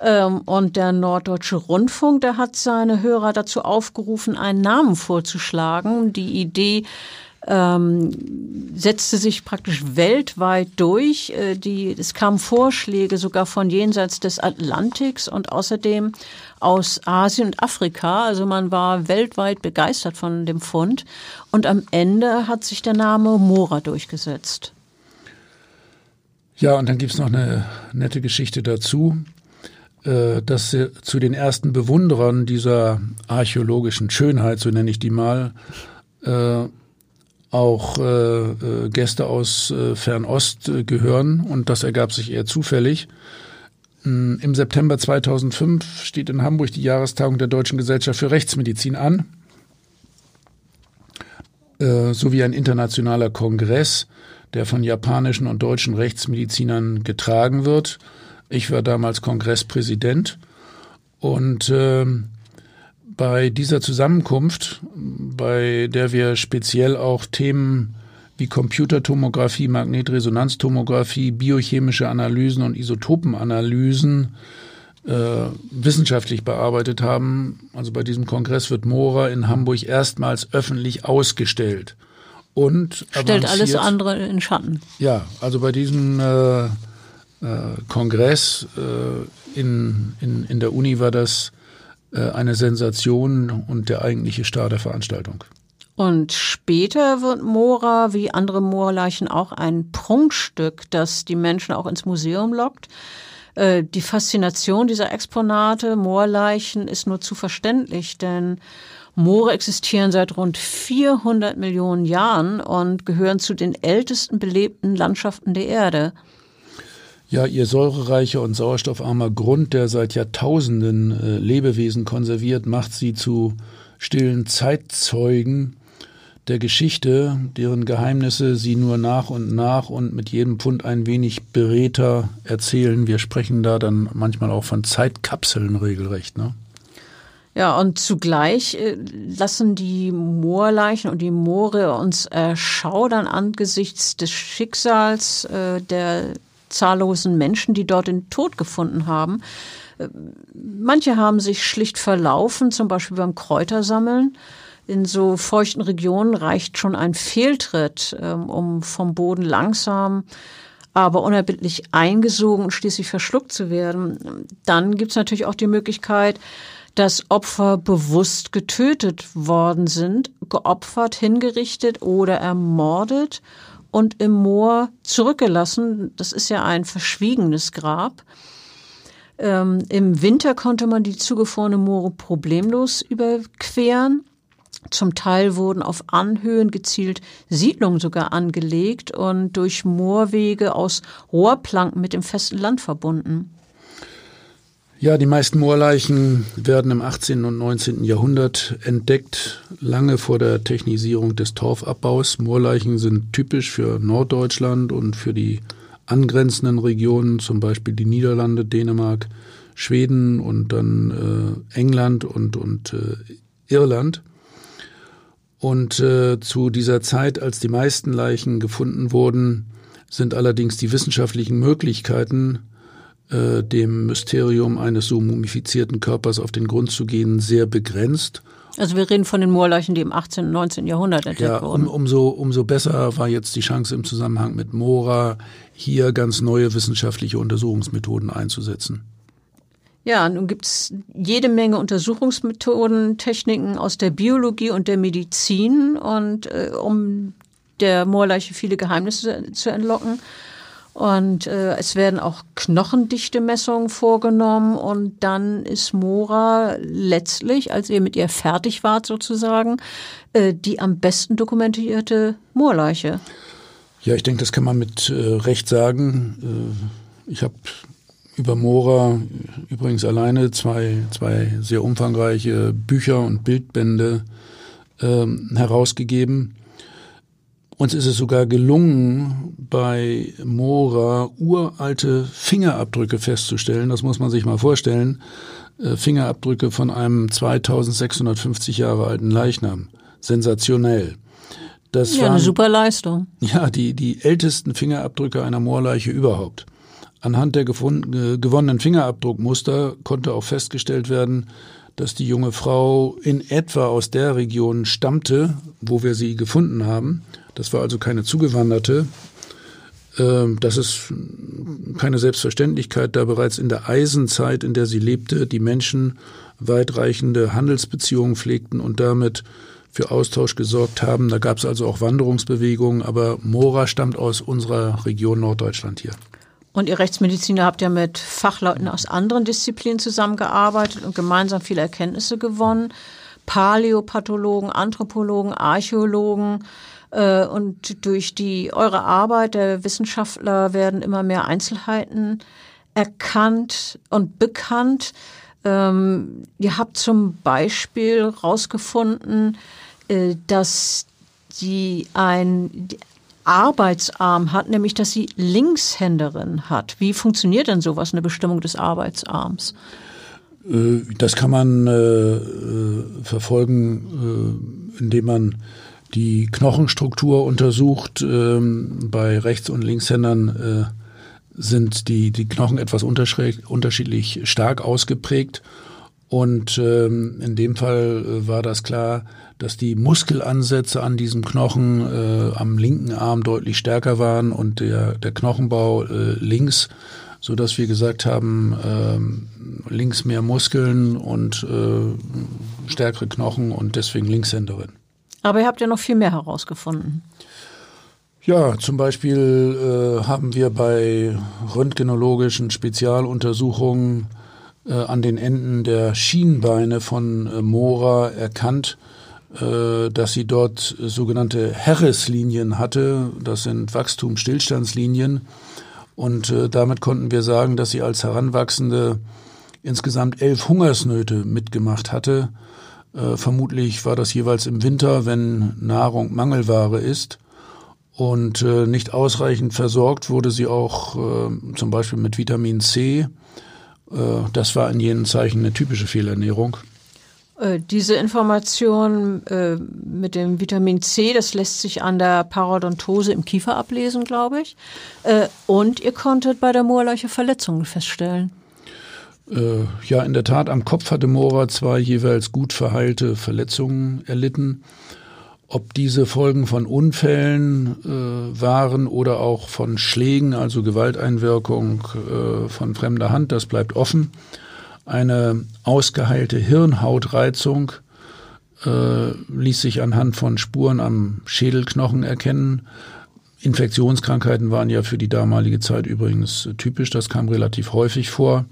Ähm, und der Norddeutsche Rundfunk, der hat seine Hörer dazu aufgerufen, einen Namen vorzuschlagen. Die Idee ähm, setzte sich praktisch weltweit durch. Äh, die, es kamen Vorschläge sogar von jenseits des Atlantiks und außerdem aus Asien und Afrika. Also man war weltweit begeistert von dem Fund. Und am Ende hat sich der Name Mora durchgesetzt. Ja, und dann gibt's noch eine nette Geschichte dazu, äh, dass zu den ersten Bewunderern dieser archäologischen Schönheit, so nenne ich die mal, äh, auch äh, Gäste aus Fernost gehören und das ergab sich eher zufällig. Mm, Im September 2005 steht in Hamburg die Jahrestagung der Deutschen Gesellschaft für Rechtsmedizin an, sowie ein internationaler Kongress der von japanischen und deutschen Rechtsmedizinern getragen wird. Ich war damals Kongresspräsident und äh, bei dieser Zusammenkunft, bei der wir speziell auch Themen wie Computertomographie, Magnetresonanztomographie, biochemische Analysen und Isotopenanalysen äh, wissenschaftlich bearbeitet haben. Also bei diesem Kongress wird Mora in Hamburg erstmals öffentlich ausgestellt und stellt alles andere in Schatten. Ja, also bei diesem äh, äh, Kongress äh, in, in, in der Uni war das eine Sensation und der eigentliche Star der Veranstaltung. Und später wird Mora, wie andere Moorleichen, auch ein Prunkstück, das die Menschen auch ins Museum lockt. Äh, die Faszination dieser Exponate, Moorleichen, ist nur zu verständlich, denn Moore existieren seit rund 400 Millionen Jahren und gehören zu den ältesten belebten Landschaften der Erde. Ja, ihr säurereicher und sauerstoffarmer Grund, der seit Jahrtausenden äh, Lebewesen konserviert, macht sie zu stillen Zeitzeugen der Geschichte, deren Geheimnisse sie nur nach und nach und mit jedem Pfund ein wenig beredter erzählen. Wir sprechen da dann manchmal auch von Zeitkapseln regelrecht, ne? Ja, und zugleich äh, lassen die Moorleichen und die Moore uns erschaudern angesichts des Schicksals äh, der zahllosen Menschen, die dort den Tod gefunden haben. Äh, manche haben sich schlicht verlaufen, zum Beispiel beim Kräutersammeln. In so feuchten Regionen reicht schon ein Fehltritt, ähm, um vom Boden langsam aber unerbittlich eingesogen und schließlich verschluckt zu werden. Dann gibt's natürlich auch die Möglichkeit, dass Opfer bewusst getötet worden sind, geopfert, hingerichtet oder ermordet und im Moor zurückgelassen. Das ist ja ein verschwiegenes Grab. Ähm, Im Winter konnte man die zugefrorene Moore problemlos überqueren. Zum Teil wurden auf Anhöhen gezielt Siedlungen sogar angelegt und durch Moorwege aus Rohrplanken mit dem festen Land verbunden. Ja, die meisten Moorleichen werden im 18. und 19. Jahrhundert entdeckt, lange vor der Technisierung des Torfabbaus. Moorleichen sind typisch für Norddeutschland und für die angrenzenden Regionen, zum Beispiel die Niederlande, Dänemark, Schweden und dann äh, England und, und äh, Irland. Und äh, zu dieser Zeit, als die meisten Leichen gefunden wurden, sind allerdings die wissenschaftlichen Möglichkeiten, äh, dem Mysterium eines so mumifizierten Körpers auf den Grund zu gehen, sehr begrenzt. Also wir reden von den Moorleichen, die im 18. und 19. Jahrhundert entdeckt ja, wurden. Um, umso, umso besser war jetzt die Chance im Zusammenhang mit Mora, hier ganz neue wissenschaftliche Untersuchungsmethoden einzusetzen. Ja, nun gibt's jede Menge Untersuchungsmethoden, Techniken aus der Biologie und der Medizin und äh, um der Moorleiche viele Geheimnisse zu entlocken. Und äh, es werden auch Knochendichte-Messungen vorgenommen und dann ist Mora letztlich, als ihr mit ihr fertig wart sozusagen, äh, die am besten dokumentierte Moorleiche. Ja, ich denke, das kann man mit äh, Recht sagen. Äh, ich habe über Mora übrigens alleine zwei, zwei sehr umfangreiche Bücher und Bildbände ähm, herausgegeben. Uns ist es sogar gelungen, bei Mora uralte Fingerabdrücke festzustellen. Das muss man sich mal vorstellen. Äh, Fingerabdrücke von einem 2650 Jahre alten Leichnam. Sensationell. Das ja, waren, eine super Leistung. Ja, die, die ältesten Fingerabdrücke einer Moorleiche überhaupt. Anhand der gefunden, gewonnenen Fingerabdruckmuster konnte auch festgestellt werden, dass die junge Frau in etwa aus der Region stammte, wo wir sie gefunden haben. Das war also keine Zugewanderte. Ähm, das ist keine Selbstverständlichkeit, da bereits in der Eisenzeit, in der sie lebte, die Menschen weitreichende Handelsbeziehungen pflegten und damit für Austausch gesorgt haben. Da gab es also auch Wanderungsbewegungen, aber Mora stammt aus unserer Region Norddeutschland hier. Und ihr Rechtsmediziner habt ja mit Fachleuten aus anderen Disziplinen zusammengearbeitet und gemeinsam viele Erkenntnisse gewonnen. Paläopathologen, Anthropologen, Archäologen. Äh, und durch die eure Arbeit der Wissenschaftler werden immer mehr Einzelheiten erkannt und bekannt. Ähm, ihr habt zum Beispiel herausgefunden, äh, dass sie ein Arbeitsarm hat, nämlich dass sie Linkshänderin hat. Wie funktioniert denn sowas, eine Bestimmung des Arbeitsarms? Äh, das kann man äh, äh, verfolgen, äh, indem man die Knochenstruktur untersucht. Ähm, bei Rechts- und Linkshändern äh, sind die, die Knochen etwas unterschiedlich stark ausgeprägt. Und ähm, in dem Fall äh, war das klar, dass die Muskelansätze an diesem Knochen äh, am linken Arm deutlich stärker waren und der, der Knochenbau äh, links, so dass wir gesagt haben, äh, links mehr Muskeln und äh, stärkere Knochen und deswegen Linkshänderin. Aber ihr habt ja noch viel mehr herausgefunden. Ja, zum Beispiel äh, haben wir bei röntgenologischen Spezialuntersuchungen äh, an den Enden der Schienbeine von äh, Mora erkannt, äh, dass sie dort sogenannte Harris-Linien hatte. Das sind Wachstumsstillstandslinien. Und äh, damit konnten wir sagen, dass sie als Heranwachsende insgesamt elf Hungersnöte mitgemacht hatte. Äh, vermutlich war das jeweils im Winter, wenn Nahrung Mangelware ist. Und äh, nicht ausreichend versorgt wurde sie auch äh, zum Beispiel mit Vitamin C. Äh, das war in jenen Zeichen eine typische Fehlernährung. Äh, diese Information äh, mit dem Vitamin C, das lässt sich an der Parodontose im Kiefer ablesen, glaube ich. Und ihr konntet bei der Moorleiche Verletzungen feststellen. Ja, in der Tat, am Kopf hatte Mora zwei jeweils gut verheilte Verletzungen erlitten. Ob diese Folgen von Unfällen äh, waren oder auch von Schlägen, also Gewalteinwirkung äh, von fremder Hand, das bleibt offen. Eine ausgeheilte Hirnhautreizung äh, ließ sich anhand von Spuren am Schädelknochen erkennen. Infektionskrankheiten waren ja für die damalige Zeit übrigens typisch, das kam relativ häufig vor.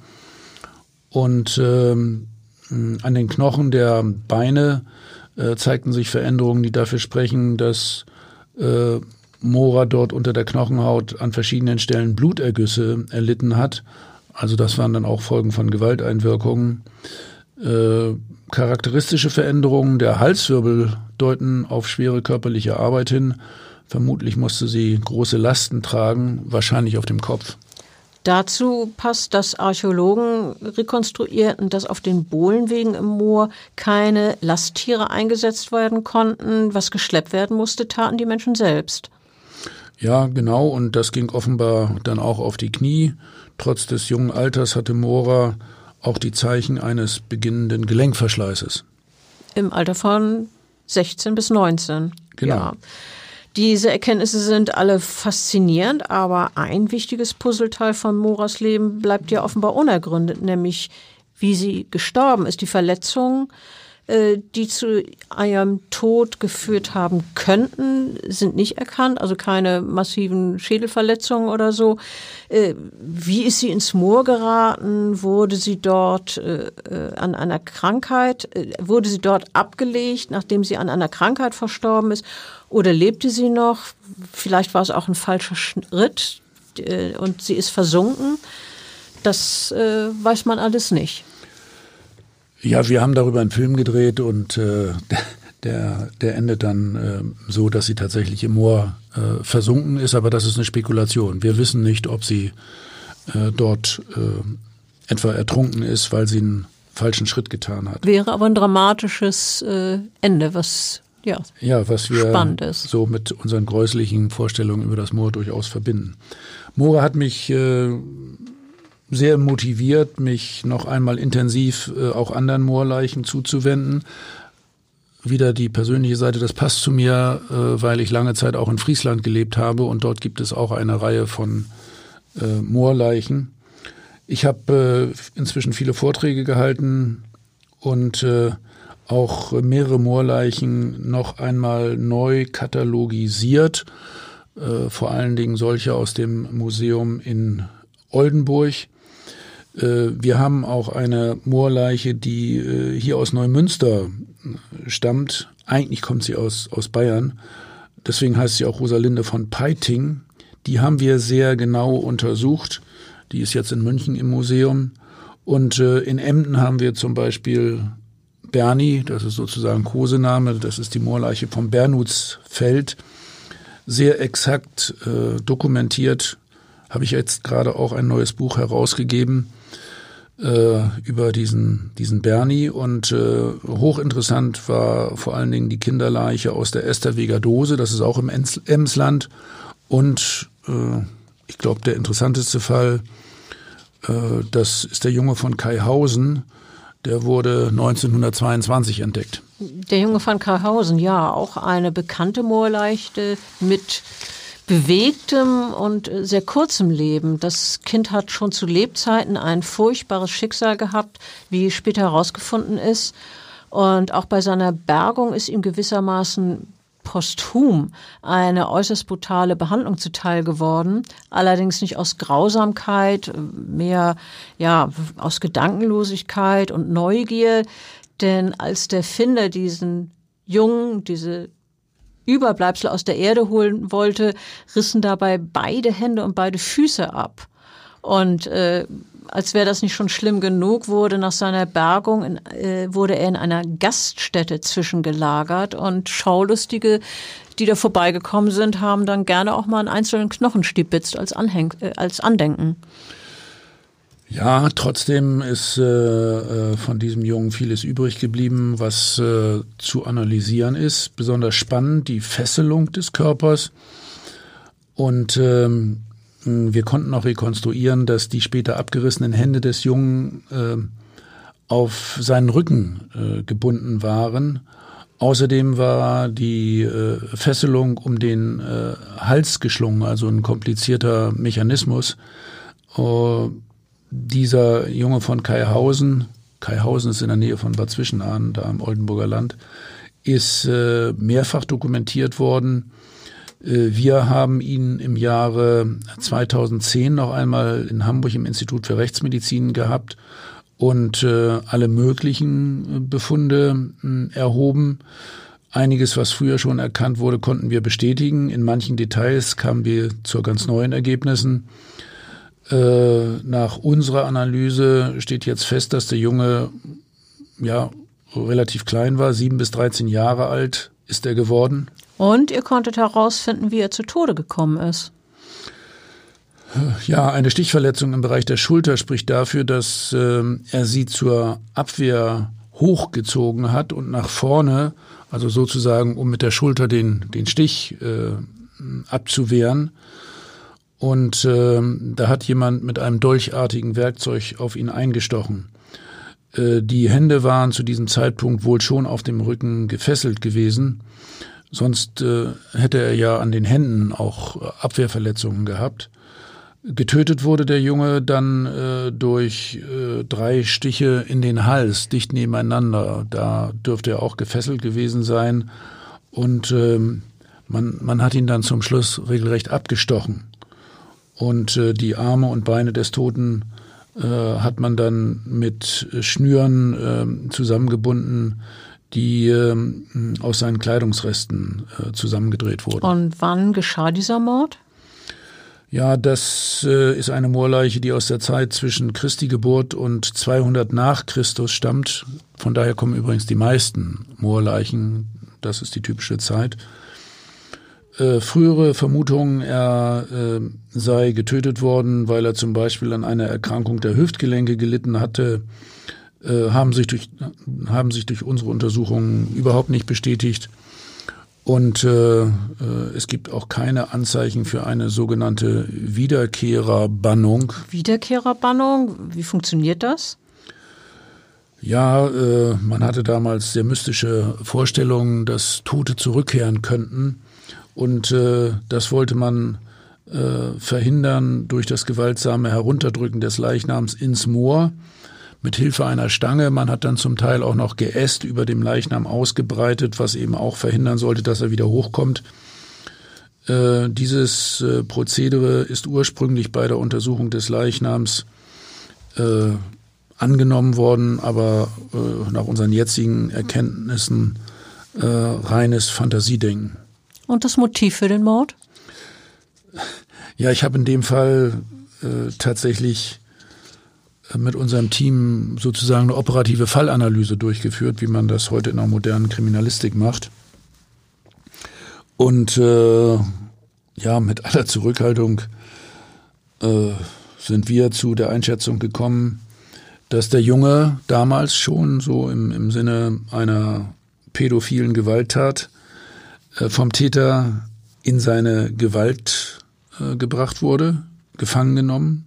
Und ähm, an den Knochen der Beine äh, zeigten sich Veränderungen, die dafür sprechen, dass äh, Mora dort unter der Knochenhaut an verschiedenen Stellen Blutergüsse erlitten hat. Also das waren dann auch Folgen von Gewalteinwirkungen. Äh, charakteristische Veränderungen der Halswirbel deuten auf schwere körperliche Arbeit hin. Vermutlich musste sie große Lasten tragen, wahrscheinlich auf dem Kopf. Dazu passt, dass Archäologen rekonstruierten, dass auf den Bohlenwegen im Moor keine Lasttiere eingesetzt werden konnten. Was geschleppt werden musste, taten die Menschen selbst. Ja, genau. Und das ging offenbar dann auch auf die Knie. Trotz des jungen Alters hatte Mora auch die Zeichen eines beginnenden Gelenkverschleißes. Im Alter von 16 bis 19. Genau. Ja. Diese Erkenntnisse sind alle faszinierend, aber ein wichtiges Puzzleteil von Moras Leben bleibt ja offenbar unergründet, nämlich wie sie gestorben ist. Die Verletzungen, äh, die zu ihrem Tod geführt haben könnten, sind nicht erkannt, also keine massiven Schädelverletzungen oder so. Äh, wie ist sie ins Moor geraten? Wurde sie dort äh, an einer Krankheit, wurde sie dort abgelegt, nachdem sie an einer Krankheit verstorben ist? Oder lebte sie noch? Vielleicht war es auch ein falscher Schritt und sie ist versunken. Das weiß man alles nicht. Ja, wir haben darüber einen Film gedreht und äh, der, der endet dann äh, so, dass sie tatsächlich im Moor äh, versunken ist, aber das ist eine Spekulation. Wir wissen nicht, ob sie äh, dort äh, etwa ertrunken ist, weil sie einen falschen Schritt getan hat. Wäre aber ein dramatisches äh, Ende, was ja, ja was wir so mit unseren gräuslichen Vorstellungen über das Moor durchaus verbinden. Moore hat mich äh, sehr motiviert, mich noch einmal intensiv äh, auch anderen Moorleichen zuzuwenden. Wieder die persönliche Seite, das passt zu mir, äh, weil ich lange Zeit auch in Friesland gelebt habe und dort gibt es auch eine Reihe von äh, Moorleichen. Ich habe äh, inzwischen viele Vorträge gehalten und äh, auch mehrere Moorleichen noch einmal neu katalogisiert, äh, vor allen Dingen solche aus dem Museum in Oldenburg. Äh, wir haben auch eine Moorleiche, die äh, hier aus Neumünster stammt. Eigentlich kommt sie aus, aus Bayern. Deswegen heißt sie auch Rosalinde von Peiting. Die haben wir sehr genau untersucht. Die ist jetzt in München im Museum. Und äh, in Emden haben wir zum Beispiel Berni, das ist sozusagen Kosename, das ist die Moorleiche vom Bernutsfeld, sehr exakt äh, dokumentiert. Habe ich jetzt gerade auch ein neues Buch herausgegeben äh, über diesen, diesen Berni und äh, hochinteressant war vor allen Dingen die Kinderleiche aus der Esterweger Dose, das ist auch im Emsland und äh, ich glaube der interessanteste Fall, äh, das ist der Junge von Kaihausen, der wurde 1922 entdeckt. Der Junge von Kaihausen, ja, auch eine bekannte Moorleichte mit bewegtem und sehr kurzem Leben. Das Kind hat schon zu Lebzeiten ein furchtbares Schicksal gehabt, wie später herausgefunden ist. Und auch bei seiner Bergung ist ihm gewissermaßen posthum eine äußerst brutale Behandlung zuteil geworden, allerdings nicht aus Grausamkeit, mehr ja aus Gedankenlosigkeit und Neugier, denn als der Finder diesen Jungen, diese Überbleibsel aus der Erde holen wollte, rissen dabei beide Hände und beide Füße ab. Und äh, als wäre das nicht schon schlimm genug, wurde nach seiner Bergung in, äh, wurde er in einer Gaststätte zwischengelagert und Schaulustige, die da vorbeigekommen sind, haben dann gerne auch mal einen einzelnen Knochen stibitzt als, äh, als Andenken. Ja, trotzdem ist äh, äh, von diesem Jungen vieles übrig geblieben, was äh, zu analysieren ist. Besonders spannend die Fesselung des Körpers. Und ähm, wir konnten auch rekonstruieren, dass die später abgerissenen Hände des Jungen äh, auf seinen Rücken äh, gebunden waren. Außerdem war die äh, Fesselung um den äh, Hals geschlungen, also ein komplizierter Mechanismus. Uh, dieser Junge von Kaihausen, Kaihausen ist in der Nähe von Bad Zwischenahn, da im Oldenburger Land, ist äh, mehrfach dokumentiert worden. Äh, wir haben ihn im Jahre 2010 noch einmal in Hamburg im Institut für Rechtsmedizin gehabt und äh, alle möglichen Befunde äh, erhoben. Einiges, was früher schon erkannt wurde, konnten wir bestätigen. In manchen Details kamen wir zu ganz neuen Ergebnissen. Äh, nach unserer Analyse steht jetzt fest, dass der Junge ja relativ klein war, sieben bis 13 Jahre alt ist er geworden. Und ihr konntet herausfinden, wie er zu Tode gekommen ist. Ja, eine Stichverletzung im Bereich der Schulter spricht dafür, dass äh, er sie zur Abwehr hochgezogen hat und nach vorne, also sozusagen, um mit der Schulter den, den Stich äh, abzuwehren. Und äh, da hat jemand mit einem dolchartigen Werkzeug auf ihn eingestochen. Äh, die Hände waren zu diesem Zeitpunkt wohl schon auf dem Rücken gefesselt gewesen. Sonst äh, hätte er ja an den Händen auch Abwehrverletzungen gehabt. Getötet wurde der Junge dann äh, durch äh, drei Stiche in den Hals, dicht nebeneinander. Da dürfte er auch gefesselt gewesen sein. Und ähm, man, man hat ihn dann zum Schluss regelrecht abgestochen. Und äh, die Arme und Beine des Toten äh, hat man dann mit Schnüren äh, zusammengebunden, die äh, aus seinen Kleidungsresten äh, zusammengedreht wurden. Und wann geschah dieser Mord? Ja, das äh, ist eine Moorleiche, die aus der Zeit zwischen Christi Geburt und 200 nach Christus stammt. Von daher kommen übrigens die meisten Moorleichen. Das ist die typische Zeit. Äh, frühere Vermutungen, er äh, sei getötet worden, weil er zum Beispiel an einer Erkrankung der Hüftgelenke gelitten hatte, äh, haben, sich durch, haben sich durch unsere Untersuchungen überhaupt nicht bestätigt. Und äh, äh, es gibt auch keine Anzeichen für eine sogenannte Wiederkehrerbannung. Wiederkehrerbannung, wie funktioniert das? Ja, äh, man hatte damals sehr mystische Vorstellungen, dass Tote zurückkehren könnten. Und äh, das wollte man äh, verhindern durch das gewaltsame Herunterdrücken des Leichnams ins Moor mit Hilfe einer Stange. Man hat dann zum Teil auch noch Geäst über dem Leichnam ausgebreitet, was eben auch verhindern sollte, dass er wieder hochkommt. Äh, dieses äh, Prozedere ist ursprünglich bei der Untersuchung des Leichnams äh, angenommen worden, aber äh, nach unseren jetzigen Erkenntnissen äh, reines Fantasiedenken. Und das Motiv für den Mord? Ja, ich habe in dem Fall äh, tatsächlich mit unserem Team sozusagen eine operative Fallanalyse durchgeführt, wie man das heute in der modernen Kriminalistik macht. Und äh, ja, mit aller Zurückhaltung äh, sind wir zu der Einschätzung gekommen, dass der Junge damals schon so im, im Sinne einer pädophilen Gewalttat äh, vom Täter in seine Gewalt äh, gebracht wurde, gefangen genommen,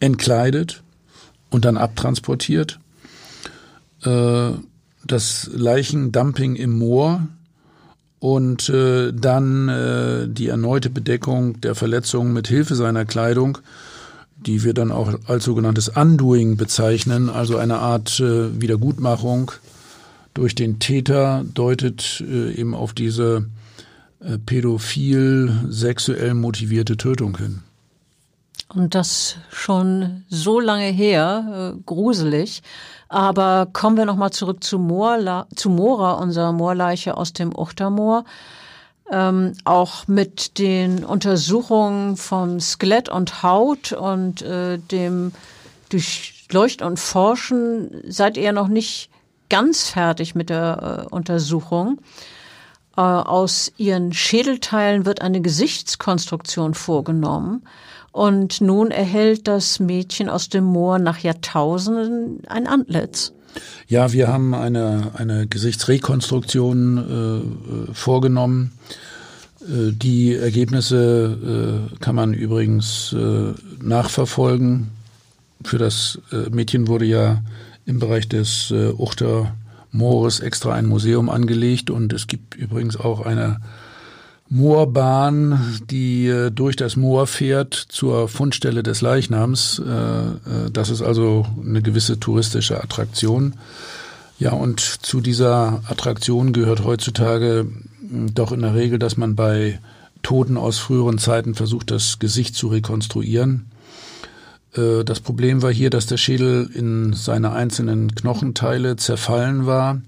entkleidet und dann abtransportiert. Äh, das Leichendumping im Moor und äh, dann äh, die erneute Bedeckung der Verletzungen mit Hilfe seiner Kleidung, die wir dann auch als sogenanntes Undoing bezeichnen, also eine Art Wiedergutmachung durch den Täter, deutet eben auf diese pädophil sexuell motivierte Tötung hin. Und das schon so lange her, äh, gruselig. Aber kommen wir nochmal zurück zu, Moorla zu Mora, unserer Moorleiche aus dem Uchtermoor. Ähm, auch mit den Untersuchungen vom Skelett und Haut und äh, dem Durchleuchten und Forschen seid ihr noch nicht ganz fertig mit der äh, Untersuchung. Äh, aus ihren Schädelteilen wird eine Gesichtskonstruktion vorgenommen. Und nun erhält das Mädchen aus dem Moor nach Jahrtausenden ein Antlitz. Ja, wir haben eine, eine Gesichtsrekonstruktion äh, vorgenommen. Äh, die Ergebnisse äh, kann man übrigens äh, nachverfolgen. Für das äh, Mädchen wurde ja im Bereich des äh, Uchter Moores extra ein Museum angelegt und es gibt übrigens auch eine Moorbahn, die äh, durch das Moor fährt zur Fundstelle des Leichnams. Äh, äh, das ist also eine gewisse touristische Attraktion. Ja, und zu dieser Attraktion gehört heutzutage hm, doch in der Regel, dass man bei Toten aus früheren Zeiten versucht, das Gesicht zu rekonstruieren. Das Problem war hier, dass der Schädel in seine einzelnen Knochenteile zerfallen war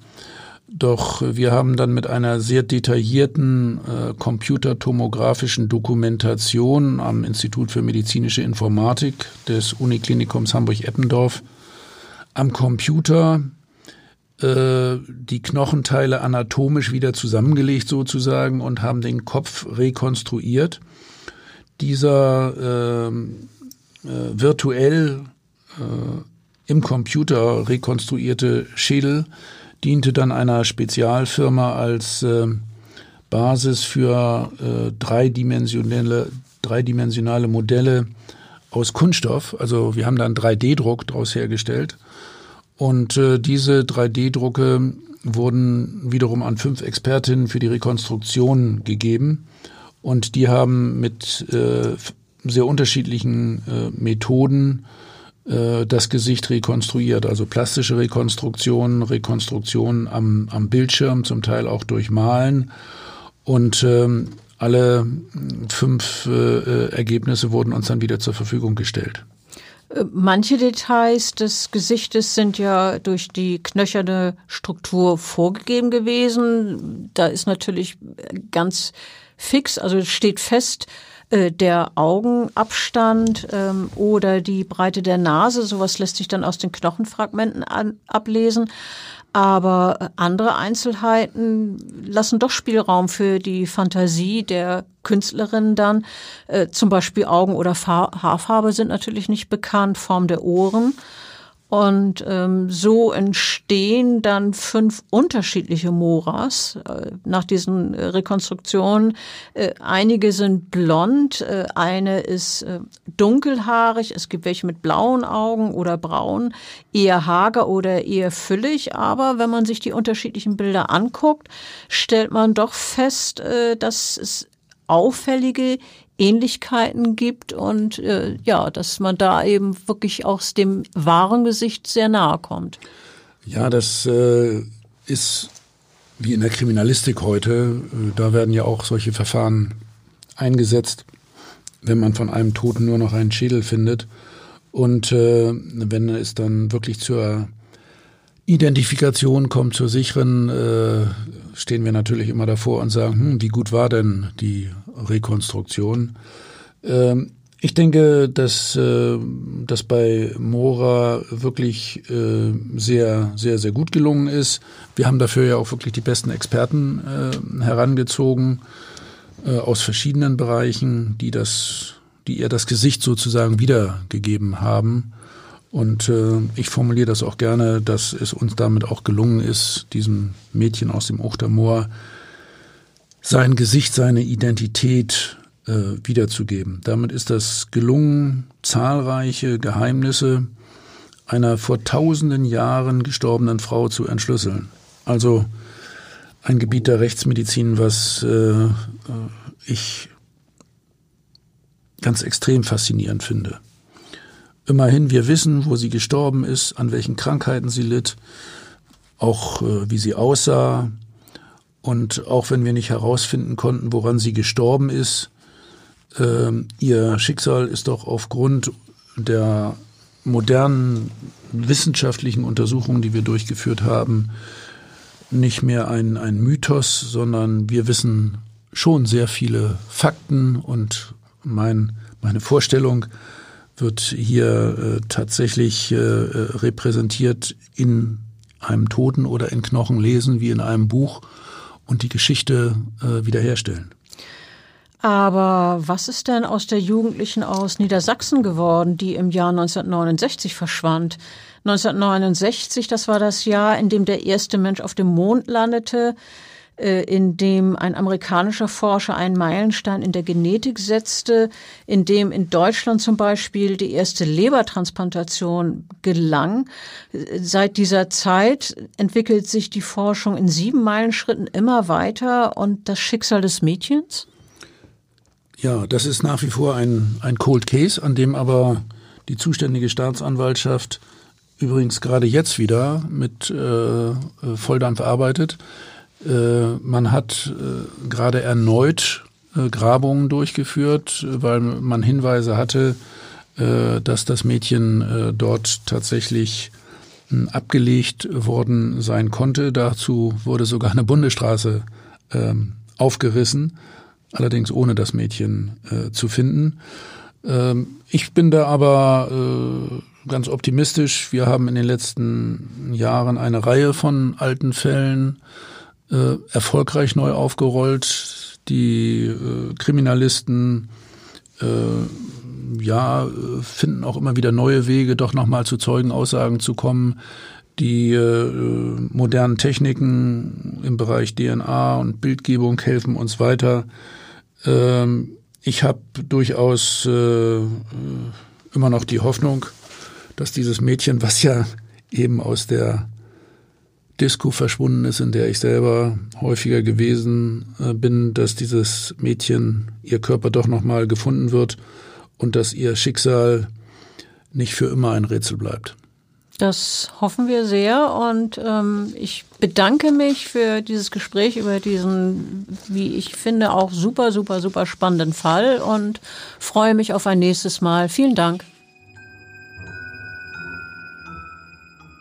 doch wir haben dann mit einer sehr detaillierten äh, computertomografischen Dokumentation am Institut für medizinische Informatik des Uniklinikums Hamburg-Eppendorf am Computer äh, die Knochenteile anatomisch wieder zusammengelegt sozusagen und haben den Kopf rekonstruiert. Dieser ähm, äh, virtuell äh, im Computer rekonstruierte Schädel diente dann einer Spezialfirma als äh, Basis für äh, dreidimensionale, dreidimensionale Modelle aus Kunststoff. Also wir haben dann 3D-Druck daraus hergestellt. Und äh, diese 3D-Drucke wurden wiederum an fünf Expertinnen für die Rekonstruktion gegeben. Und die haben mit äh, sehr unterschiedlichen äh, Methoden äh, das Gesicht rekonstruiert, also plastische Rekonstruktion, Rekonstruktion am, am Bildschirm, zum Teil auch durch Malen. Und ähm, alle fünf äh, Ergebnisse wurden uns dann wieder zur Verfügung gestellt. Äh, manche Details des Gesichtes sind ja durch die knöcherne Struktur vorgegeben gewesen. Da ist natürlich ganz fix, also steht fest, äh, der Augenabstand ähm, oder die Breite der Nase. Sowas lässt sich dann aus den Knochenfragmenten an, ablesen. Aber äh, andere Einzelheiten lassen doch Spielraum für die Fantasie der Künstlerin dann. Äh, zum Beispiel Augen- oder Fa Haarfarbe sind natürlich nicht bekannt, Form der Ohren. Und ähm, so entstehen dann fünf unterschiedliche Moras äh, nach diesen äh, Rekonstruktionen. Äh, einige sind blond, äh, eine ist äh, dunkelhaarig, es gibt welche mit blauen Augen oder braun, eher hager oder eher füllig. Aber wenn man sich die unterschiedlichen Bilder anguckt, stellt man doch fest, äh, dass es auffällige Ähnlichkeiten gibt und äh, ja, dass man da eben wirklich aus dem wahren Gesicht sehr nahe kommt. Ja, das äh, ist wie in der Kriminalistik heute. Äh, da werden ja auch solche Verfahren eingesetzt, wenn man von einem Toten nur noch einen Schädel findet. Und äh, wenn es dann wirklich zur Identifikation kommt, zur sicheren, äh, stehen wir natürlich immer davor und sagen, hm, wie gut war denn die Rekonstruktion? Ähm, ich denke, dass äh, das bei Mora wirklich äh, sehr, sehr, sehr gut gelungen ist. Wir haben dafür ja auch wirklich die besten Experten äh, herangezogen äh, aus verschiedenen Bereichen, die das, die ihr das Gesicht sozusagen wiedergegeben haben. Und äh, ich formuliere das auch gerne, dass es uns damit auch gelungen ist, diesem Mädchen aus dem Ochtermoor sein Gesicht, seine Identität äh, wiederzugeben. Damit ist das gelungen, zahlreiche Geheimnisse einer vor tausenden Jahren gestorbenen Frau zu entschlüsseln. Also ein Gebiet der Rechtsmedizin, was äh, ich ganz extrem faszinierend finde. Immerhin, wir wissen, wo sie gestorben ist, an welchen Krankheiten sie litt, auch äh, wie sie aussah. Und auch wenn wir nicht herausfinden konnten, woran sie gestorben ist, äh, ihr Schicksal ist doch aufgrund der modernen wissenschaftlichen Untersuchungen, die wir durchgeführt haben, nicht mehr ein, ein Mythos, sondern wir wissen schon sehr viele Fakten. Und mein, meine Vorstellung, wird hier äh, tatsächlich äh, repräsentiert in einem Toten oder in Knochen lesen wie in einem Buch und die Geschichte äh, wiederherstellen. Aber was ist denn aus der Jugendlichen aus Niedersachsen geworden, die im Jahr 1969 verschwand? 1969, das war das Jahr, in dem der erste Mensch auf dem Mond landete. Äh, in dem ein amerikanischer Forscher einen Meilenstein in der Genetik setzte, in dem in Deutschland zum Beispiel die erste Lebertransplantation gelang. Seit dieser Zeit entwickelt sich die Forschung in sieben Meilenschritten immer weiter und das Schicksal des Mädchens? Ja, das ist nach wie vor ein, ein Cold Case, an dem aber die zuständige Staatsanwaltschaft übrigens gerade jetzt wieder mit äh, Volldampf arbeitet. Äh, man hat äh, gerade erneut äh, Grabungen durchgeführt, weil man Hinweise hatte, dass das Mädchen dort tatsächlich hm, abgelegt worden sein konnte. Dazu wurde sogar eine Bundesstraße ähm, aufgerissen, allerdings ohne das Mädchen zu finden. Ähm, ich bin da aber ganz optimistisch. Wir haben in den letzten Jahren eine Reihe von alten Fällen äh, erfolgreich neu aufgerollt. Die äh, Kriminalisten äh, ja finden auch immer wieder neue Wege, doch nochmal zu Zeugenaussagen zu kommen. Die äh, modernen Techniken im Bereich DNA und Bildgebung helfen uns weiter. Ähm, ich habe durchaus äh, immer noch die Hoffnung, dass dieses Mädchen, was ja eben aus der Disco verschwunden ist, in der ich selber häufiger gewesen äh, bin, dass dieses Mädchen, ihr Körper doch nochmal gefunden wird und dass ihr Schicksal nicht für immer ein Rätsel bleibt. Das hoffen wir sehr und ähm, ich bedanke mich für dieses Gespräch über diesen, wie ich finde, auch super, super, super spannenden Fall und freue mich auf ein nächstes Mal. Vielen Dank.